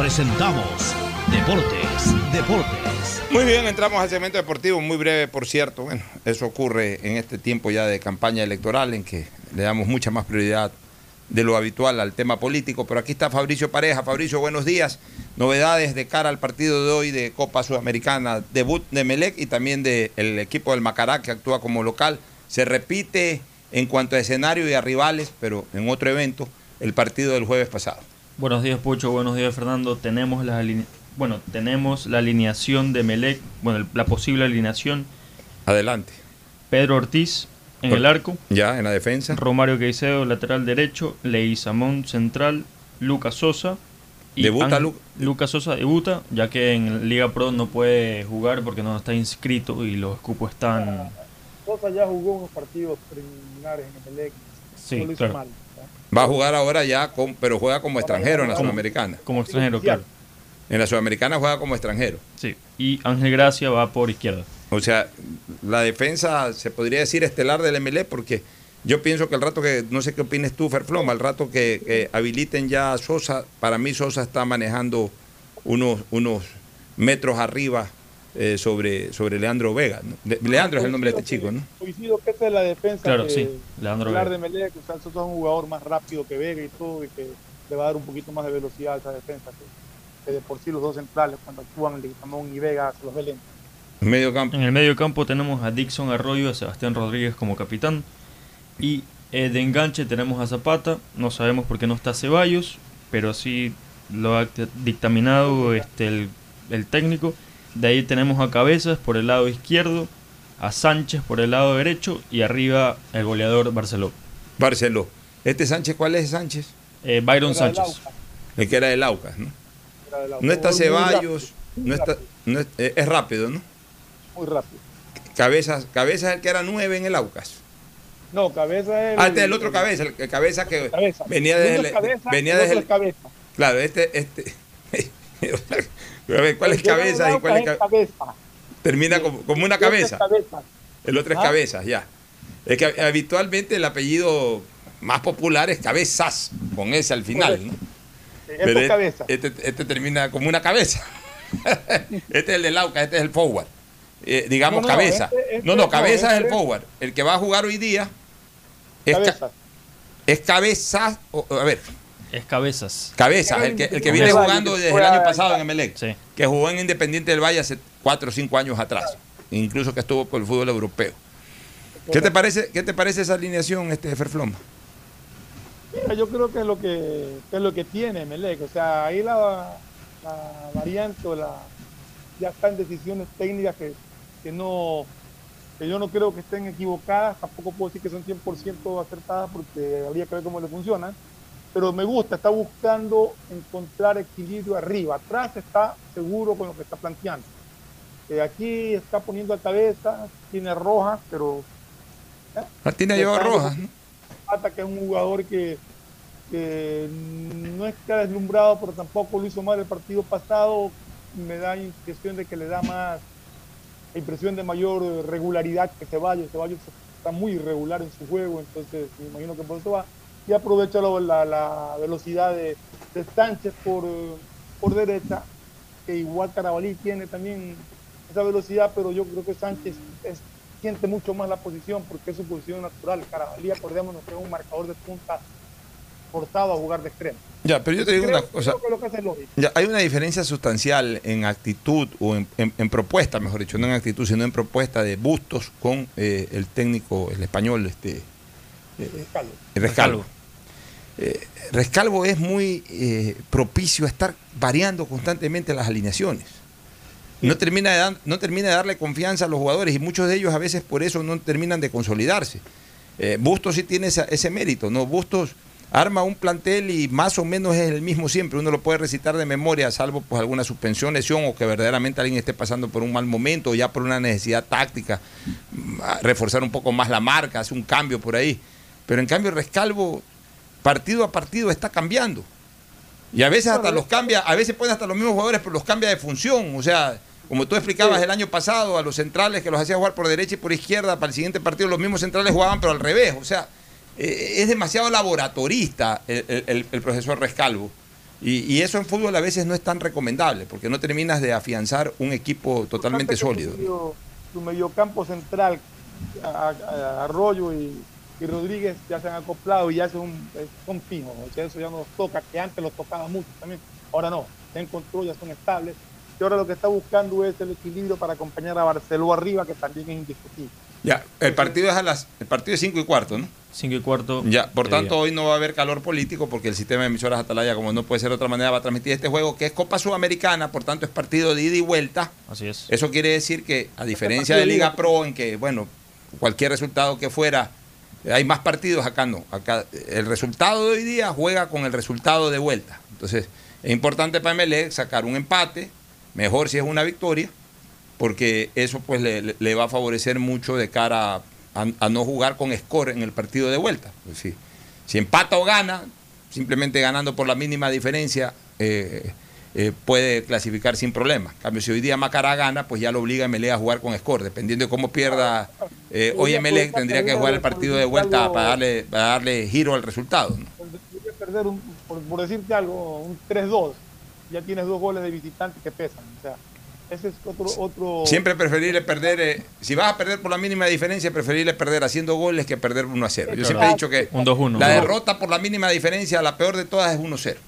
presentamos Deportes, Deportes. Muy bien, entramos al segmento deportivo, muy breve, por cierto. Bueno, eso ocurre en este tiempo ya de campaña electoral, en que le damos mucha más prioridad de lo habitual al tema político. Pero aquí está Fabricio Pareja. Fabricio, buenos días. Novedades de cara al partido de hoy de Copa Sudamericana, debut de Melec y también del equipo del Macará que actúa como local. Se repite en cuanto a escenario y a rivales, pero en otro evento, el partido del jueves pasado. Buenos días, Pucho. Buenos días, Fernando. Tenemos la, bueno, tenemos la alineación de Melec, bueno, la posible alineación. Adelante. Pedro Ortiz en el arco. Ya, en la defensa. Romario Caicedo, lateral derecho. Leizamón, central. Lucas Sosa. Y debuta Lucas Sosa debuta, ya que en Liga Pro no puede jugar porque no está inscrito y los cupos están. Sosa ya jugó unos partidos preliminares en Melec. Sí, claro. Va a jugar ahora ya, con, pero juega como extranjero en la Sudamericana. Como extranjero, claro. En la Sudamericana juega como extranjero. Sí, y Ángel Gracia va por izquierda. O sea, la defensa se podría decir estelar del MLE porque yo pienso que el rato que, no sé qué opines tú, Ferfloma, al rato que, habiliten ya a Sosa, para mí Sosa está manejando unos, unos metros arriba eh, sobre, sobre Leandro Vega. Leandro es el nombre de este chico, ¿no? Coincido que esta es la defensa claro, que, sí, Leandro Vega. de o sea, es un jugador más rápido que Vega y todo, y que le va a dar un poquito más de velocidad a esa defensa, que, de por sí los dos centrales, cuando actúan Leguizamón y Vega, se los ven Medio campo. En el medio campo tenemos a Dixon Arroyo, a Sebastián Rodríguez como capitán, y eh, de enganche tenemos a Zapata, no sabemos por qué no está Ceballos, pero sí lo ha dictaminado este, el, el técnico. De ahí tenemos a Cabezas por el lado izquierdo, a Sánchez por el lado derecho y arriba el goleador Barceló. Barceló. ¿Este Sánchez cuál es Sánchez? Eh, Byron Sánchez. El que era del Aucas, ¿no? No está Ceballos, no está, no es, eh, es, rápido, ¿no? Muy rápido. Cabezas, Cabezas es el que era nueve en el Aucas. No, Cabeza es el. Ah, este es el otro Cabeza, el, Cabeza que cabeza. venía desde. venía desde. El, cabeza. Claro, este. este *laughs* A ver, ¿cuál es cabeza y cuál es cabeza? Termina como, como, una cabeza. El otro es ¿Ah? cabeza, ya. Es que habitualmente el apellido más popular es cabezas, con ese al final, ¿no? Pero es cabeza. Este, este, termina como una cabeza. *laughs* este es el de Lauca, este es el forward. Eh, digamos no, no, cabeza. Este, este, no, no, cabeza es el forward. El que va a jugar hoy día es cabeza. es cabeza. a ver, es Cabezas. Cabezas, el que, el que viene jugando desde el año pasado en Emelec. Sí. Que jugó en Independiente del Valle hace 4 o 5 años atrás. Incluso que estuvo por el fútbol europeo. ¿Qué te parece, qué te parece esa alineación, este Ferfloma? Mira, yo creo que es lo que, que es lo que tiene Emelec. O sea, ahí la, la variante o la, ya están decisiones técnicas que, que no que yo no creo que estén equivocadas, tampoco puedo decir que son 100% acertadas porque habría que ver cómo le funcionan pero me gusta, está buscando encontrar equilibrio arriba. Atrás está seguro con lo que está planteando. Eh, aquí está poniendo a cabeza, tiene rojas, pero. ¿eh? Ah, lleva rojas. Hasta que es un jugador que, no está deslumbrado, pero tampoco lo hizo mal el partido pasado. Me da impresión de que le da más. impresión de mayor regularidad que Ceballos. Ceballos está muy irregular en su juego, entonces me imagino que por eso va y aprovecha la, la velocidad de, de, Sánchez por, por derecha, que igual Carabalí tiene también esa velocidad, pero yo creo que Sánchez es, siente mucho más la posición porque es su posición natural. Carabalí, acordémonos que es un marcador de punta forzado a jugar de extremo. Ya, pero yo te digo una cosa. Ya, hay una diferencia sustancial en actitud o en, en, propuesta, mejor dicho, no en actitud, sino en propuesta de Bustos con eh, el técnico, el español, este, eh, rescalvo. Eh, Rescalvo es muy eh, propicio a estar variando constantemente las alineaciones. No termina, de dan- no termina de darle confianza a los jugadores y muchos de ellos a veces por eso no terminan de consolidarse. Eh, Bustos sí tiene esa- ese mérito, ¿no? Bustos arma un plantel y más o menos es el mismo siempre. Uno lo puede recitar de memoria, salvo pues alguna suspensión, lesión o que verdaderamente alguien esté pasando por un mal momento o ya por una necesidad táctica, mm, reforzar un poco más la marca, hace un cambio por ahí. Pero en cambio Rescalvo, partido a partido, está cambiando. Y a veces hasta los cambia, a veces pone hasta los mismos jugadores, pero los cambia de función. O sea, como tú explicabas el año pasado, a los centrales que los hacía jugar por derecha y por izquierda, para el siguiente partido los mismos centrales jugaban, pero al revés. O sea, eh, es demasiado laboratorista el, el- el profesor Rescalvo. Y, y eso en fútbol a veces no es tan recomendable, porque no terminas de afianzar un equipo totalmente sólido. Tu, medio- tu mediocampo central, a- a- a- Arroyo y, y Rodríguez ya se han acoplado y ya son, eh, son fijos. O sea, eso ya nos toca, que antes los tocaba mucho también. Ahora no, ya encontró, ya son estables. Y ahora lo que está buscando es el equilibrio para acompañar a Barceló arriba, que también es indiscutible. Ya, el partido es a las, el partido es 5 y cuarto, ¿no? 5 y cuarto. Ya, por de tanto, día. hoy no va a haber calor político porque el sistema de emisoras Atalaya, como no puede ser de otra manera, va a transmitir este juego que es Copa Sudamericana, por tanto es partido de ida y vuelta. Así es. Eso quiere decir que, a diferencia partido de Liga. Pro, en que, bueno, cualquier resultado que fuera, eh, hay más partidos, acá no. Acá el resultado de hoy día juega con el resultado de vuelta. Entonces, es importante para MLE sacar un empate, mejor si es una victoria, porque eso pues le, va a favorecer mucho de cara a, a no jugar con score en el partido de vuelta. Pues sí. Si empata o gana, simplemente ganando por la mínima diferencia, eh, eh, puede clasificar sin problema. En cambio, si hoy día Macará gana, pues ya lo obliga a MLE a jugar con score. Dependiendo de cómo pierda eh, hoy MLE, tendría que jugar el partido de vuelta para darle, para darle giro al resultado. perder, un, por, por decirte algo, un 3-2. Ya tienes dos goles de visitante que pesan. O sea, ese es otro. otro Siempre preferible perder, eh, si vas a perder por la mínima diferencia, preferible perder haciendo goles que perder 1 a 0. Yo siempre he dicho que Un 2-1. la derrota por la mínima diferencia, la peor de todas es 1 0.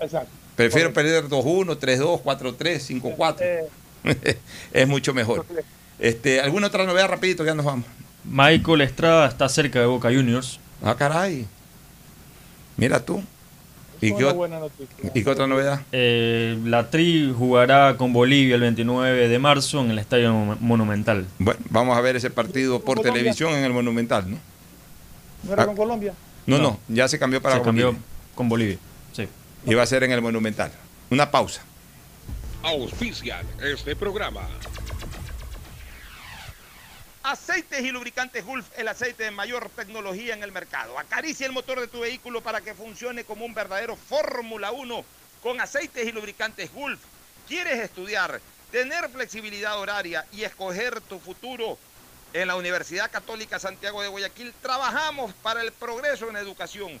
Exacto. Prefiero perder 2-1, 3-2, 4-3, 5-4. Eh, *laughs* es mucho mejor. Este, ¿Alguna otra novedad rapidito que ya nos vamos? Michael Estrada está cerca de Boca Juniors. Ah, caray. Mira tú. ¿Y qué. ¿Y qué otra novedad? Eh, la Tri jugará con Bolivia el 29 de marzo en el Estadio Mon- Monumental. Bueno, vamos a ver ese partido por Colombia. televisión en el Monumental, ¿no? ¿No era Ah. con Colombia? No, no, No. ya se cambió para Se cambió Bolivia. con Bolivia. Y va a ser en el Monumental. Una pausa. Auspician este programa. Aceites y lubricantes Gulf, el aceite de mayor tecnología en el mercado. Acaricia el motor de tu vehículo para que funcione como un verdadero Fórmula 1 con aceites y lubricantes Gulf. ¿Quieres estudiar, tener flexibilidad horaria y escoger tu futuro? En la Universidad Católica Santiago de Guayaquil trabajamos para el progreso en educación,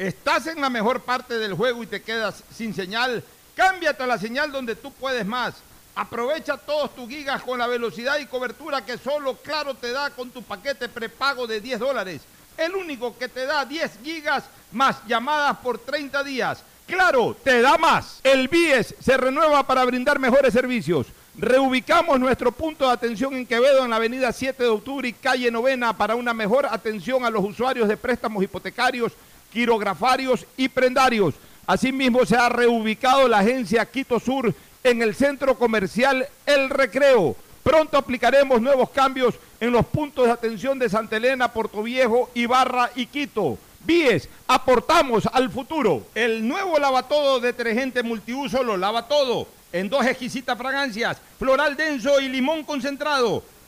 ¿Estás en la mejor parte del juego y te quedas sin señal? Cámbiate a la señal donde tú puedes más. Aprovecha todos tus gigas con la velocidad y cobertura que solo Claro te da con tu paquete prepago de 10 dólares. El único que te da 10 gigas más llamadas por 30 días. Claro, te da más. El BIES se renueva para brindar mejores servicios. Reubicamos nuestro punto de atención en Quevedo en la avenida 7 de octubre y calle Novena para una mejor atención a los usuarios de préstamos hipotecarios, quirografarios y prendarios. Asimismo, se ha reubicado la agencia Quito Sur en el centro comercial El Recreo. Pronto aplicaremos nuevos cambios en los puntos de atención de Santa Elena, Puerto Viejo, Ibarra y Quito. Bies, aportamos al futuro. El nuevo lavatodo detergente multiuso lo lava todo. En dos exquisitas fragancias, floral denso y limón concentrado.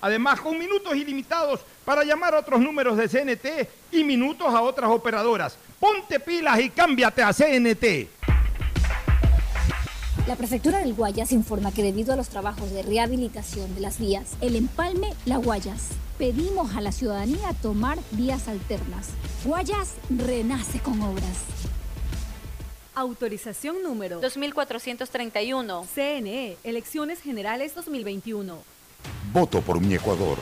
Además, con minutos ilimitados para llamar a otros números de CNT y minutos a otras operadoras. Ponte pilas y cámbiate a CNT. La prefectura del Guayas informa que debido a los trabajos de rehabilitación de las vías, el empalme La Guayas, pedimos a la ciudadanía tomar vías alternas. Guayas renace con obras. Autorización número 2431. CNE, Elecciones Generales 2021. Voto por mi Ecuador.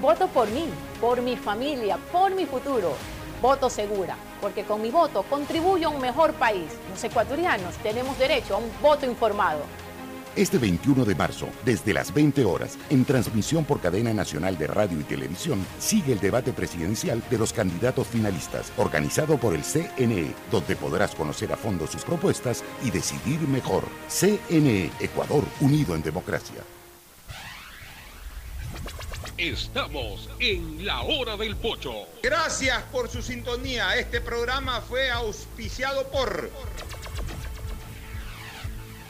Voto por mí, por mi familia, por mi futuro. Voto segura, porque con mi voto contribuyo a un mejor país. Los ecuatorianos tenemos derecho a un voto informado. Este 21 de marzo, desde las 20 horas, en transmisión por cadena nacional de radio y televisión, sigue el debate presidencial de los candidatos finalistas, organizado por el CNE, donde podrás conocer a fondo sus propuestas y decidir mejor. CNE, Ecuador, unido en democracia. Estamos en la hora del pocho. Gracias por su sintonía. Este programa fue auspiciado por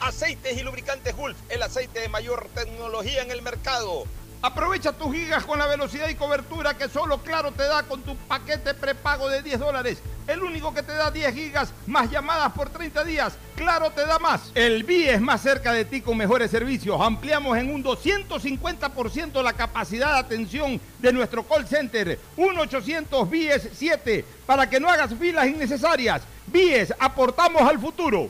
Aceites y lubricantes Gulf, el aceite de mayor tecnología en el mercado. Aprovecha tus gigas con la velocidad y cobertura que solo Claro te da con tu paquete prepago de 10 dólares. El único que te da 10 gigas más llamadas por 30 días. Claro te da más. El BIE es más cerca de ti con mejores servicios. Ampliamos en un 250% la capacidad de atención de nuestro call center. 1-800 BIES 7 para que no hagas filas innecesarias. BIES, aportamos al futuro.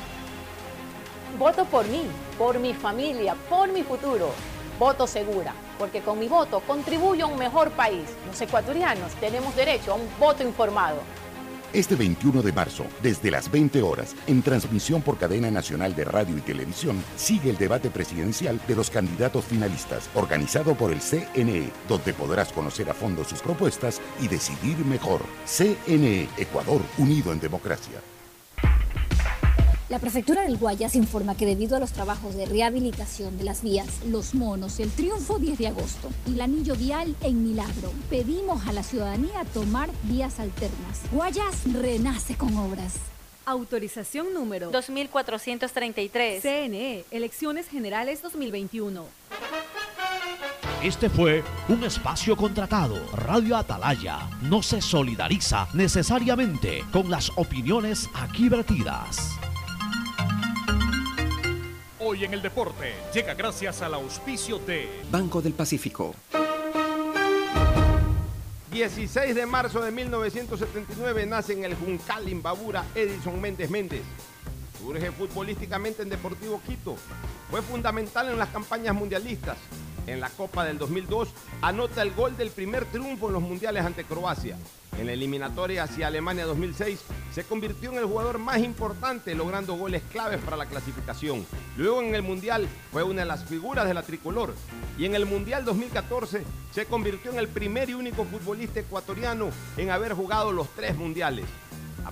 Voto por mí, por mi familia, por mi futuro. Voto segura, porque con mi voto contribuyo a un mejor país. Los ecuatorianos tenemos derecho a un voto informado. Este 21 de marzo, desde las 20 horas, en transmisión por cadena nacional de radio y televisión, sigue el debate presidencial de los candidatos finalistas, organizado por el CNE, donde podrás conocer a fondo sus propuestas y decidir mejor. CNE, Ecuador, unido en democracia. La prefectura del Guayas informa que debido a los trabajos de rehabilitación de las vías Los Monos, El Triunfo 10 de agosto y el anillo vial en Milagro, pedimos a la ciudadanía tomar vías alternas. Guayas renace con obras. Autorización número 2433. CNE, Elecciones Generales 2021. Este fue un espacio contratado. Radio Atalaya no se solidariza necesariamente con las opiniones aquí vertidas. Hoy en el deporte llega gracias al auspicio de Banco del Pacífico. 16 de marzo de 1979 nace en el Juncal Imbabura Edison Méndez Méndez. Surge futbolísticamente en Deportivo Quito. Fue fundamental en las campañas mundialistas. En la Copa del 2002 anota el gol del primer triunfo en los mundiales ante Croacia. En la eliminatoria hacia Alemania 2006 se convirtió en el jugador más importante logrando goles claves para la clasificación. Luego en el Mundial fue una de las figuras de la tricolor y en el Mundial 2014 se convirtió en el primer y único futbolista ecuatoriano en haber jugado los tres mundiales.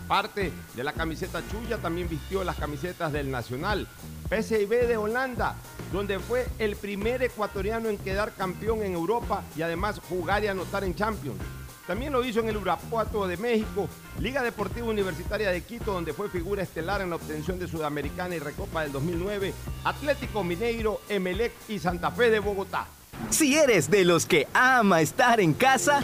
Aparte de la camiseta chulla, también vistió las camisetas del Nacional, PSV de Holanda, donde fue el primer ecuatoriano en quedar campeón en Europa y además jugar y anotar en Champions. También lo hizo en el Urapuato de México, Liga Deportiva Universitaria de Quito, donde fue figura estelar en la obtención de Sudamericana y Recopa del 2009, Atlético Mineiro, Emelec y Santa Fe de Bogotá. Si eres de los que ama estar en casa,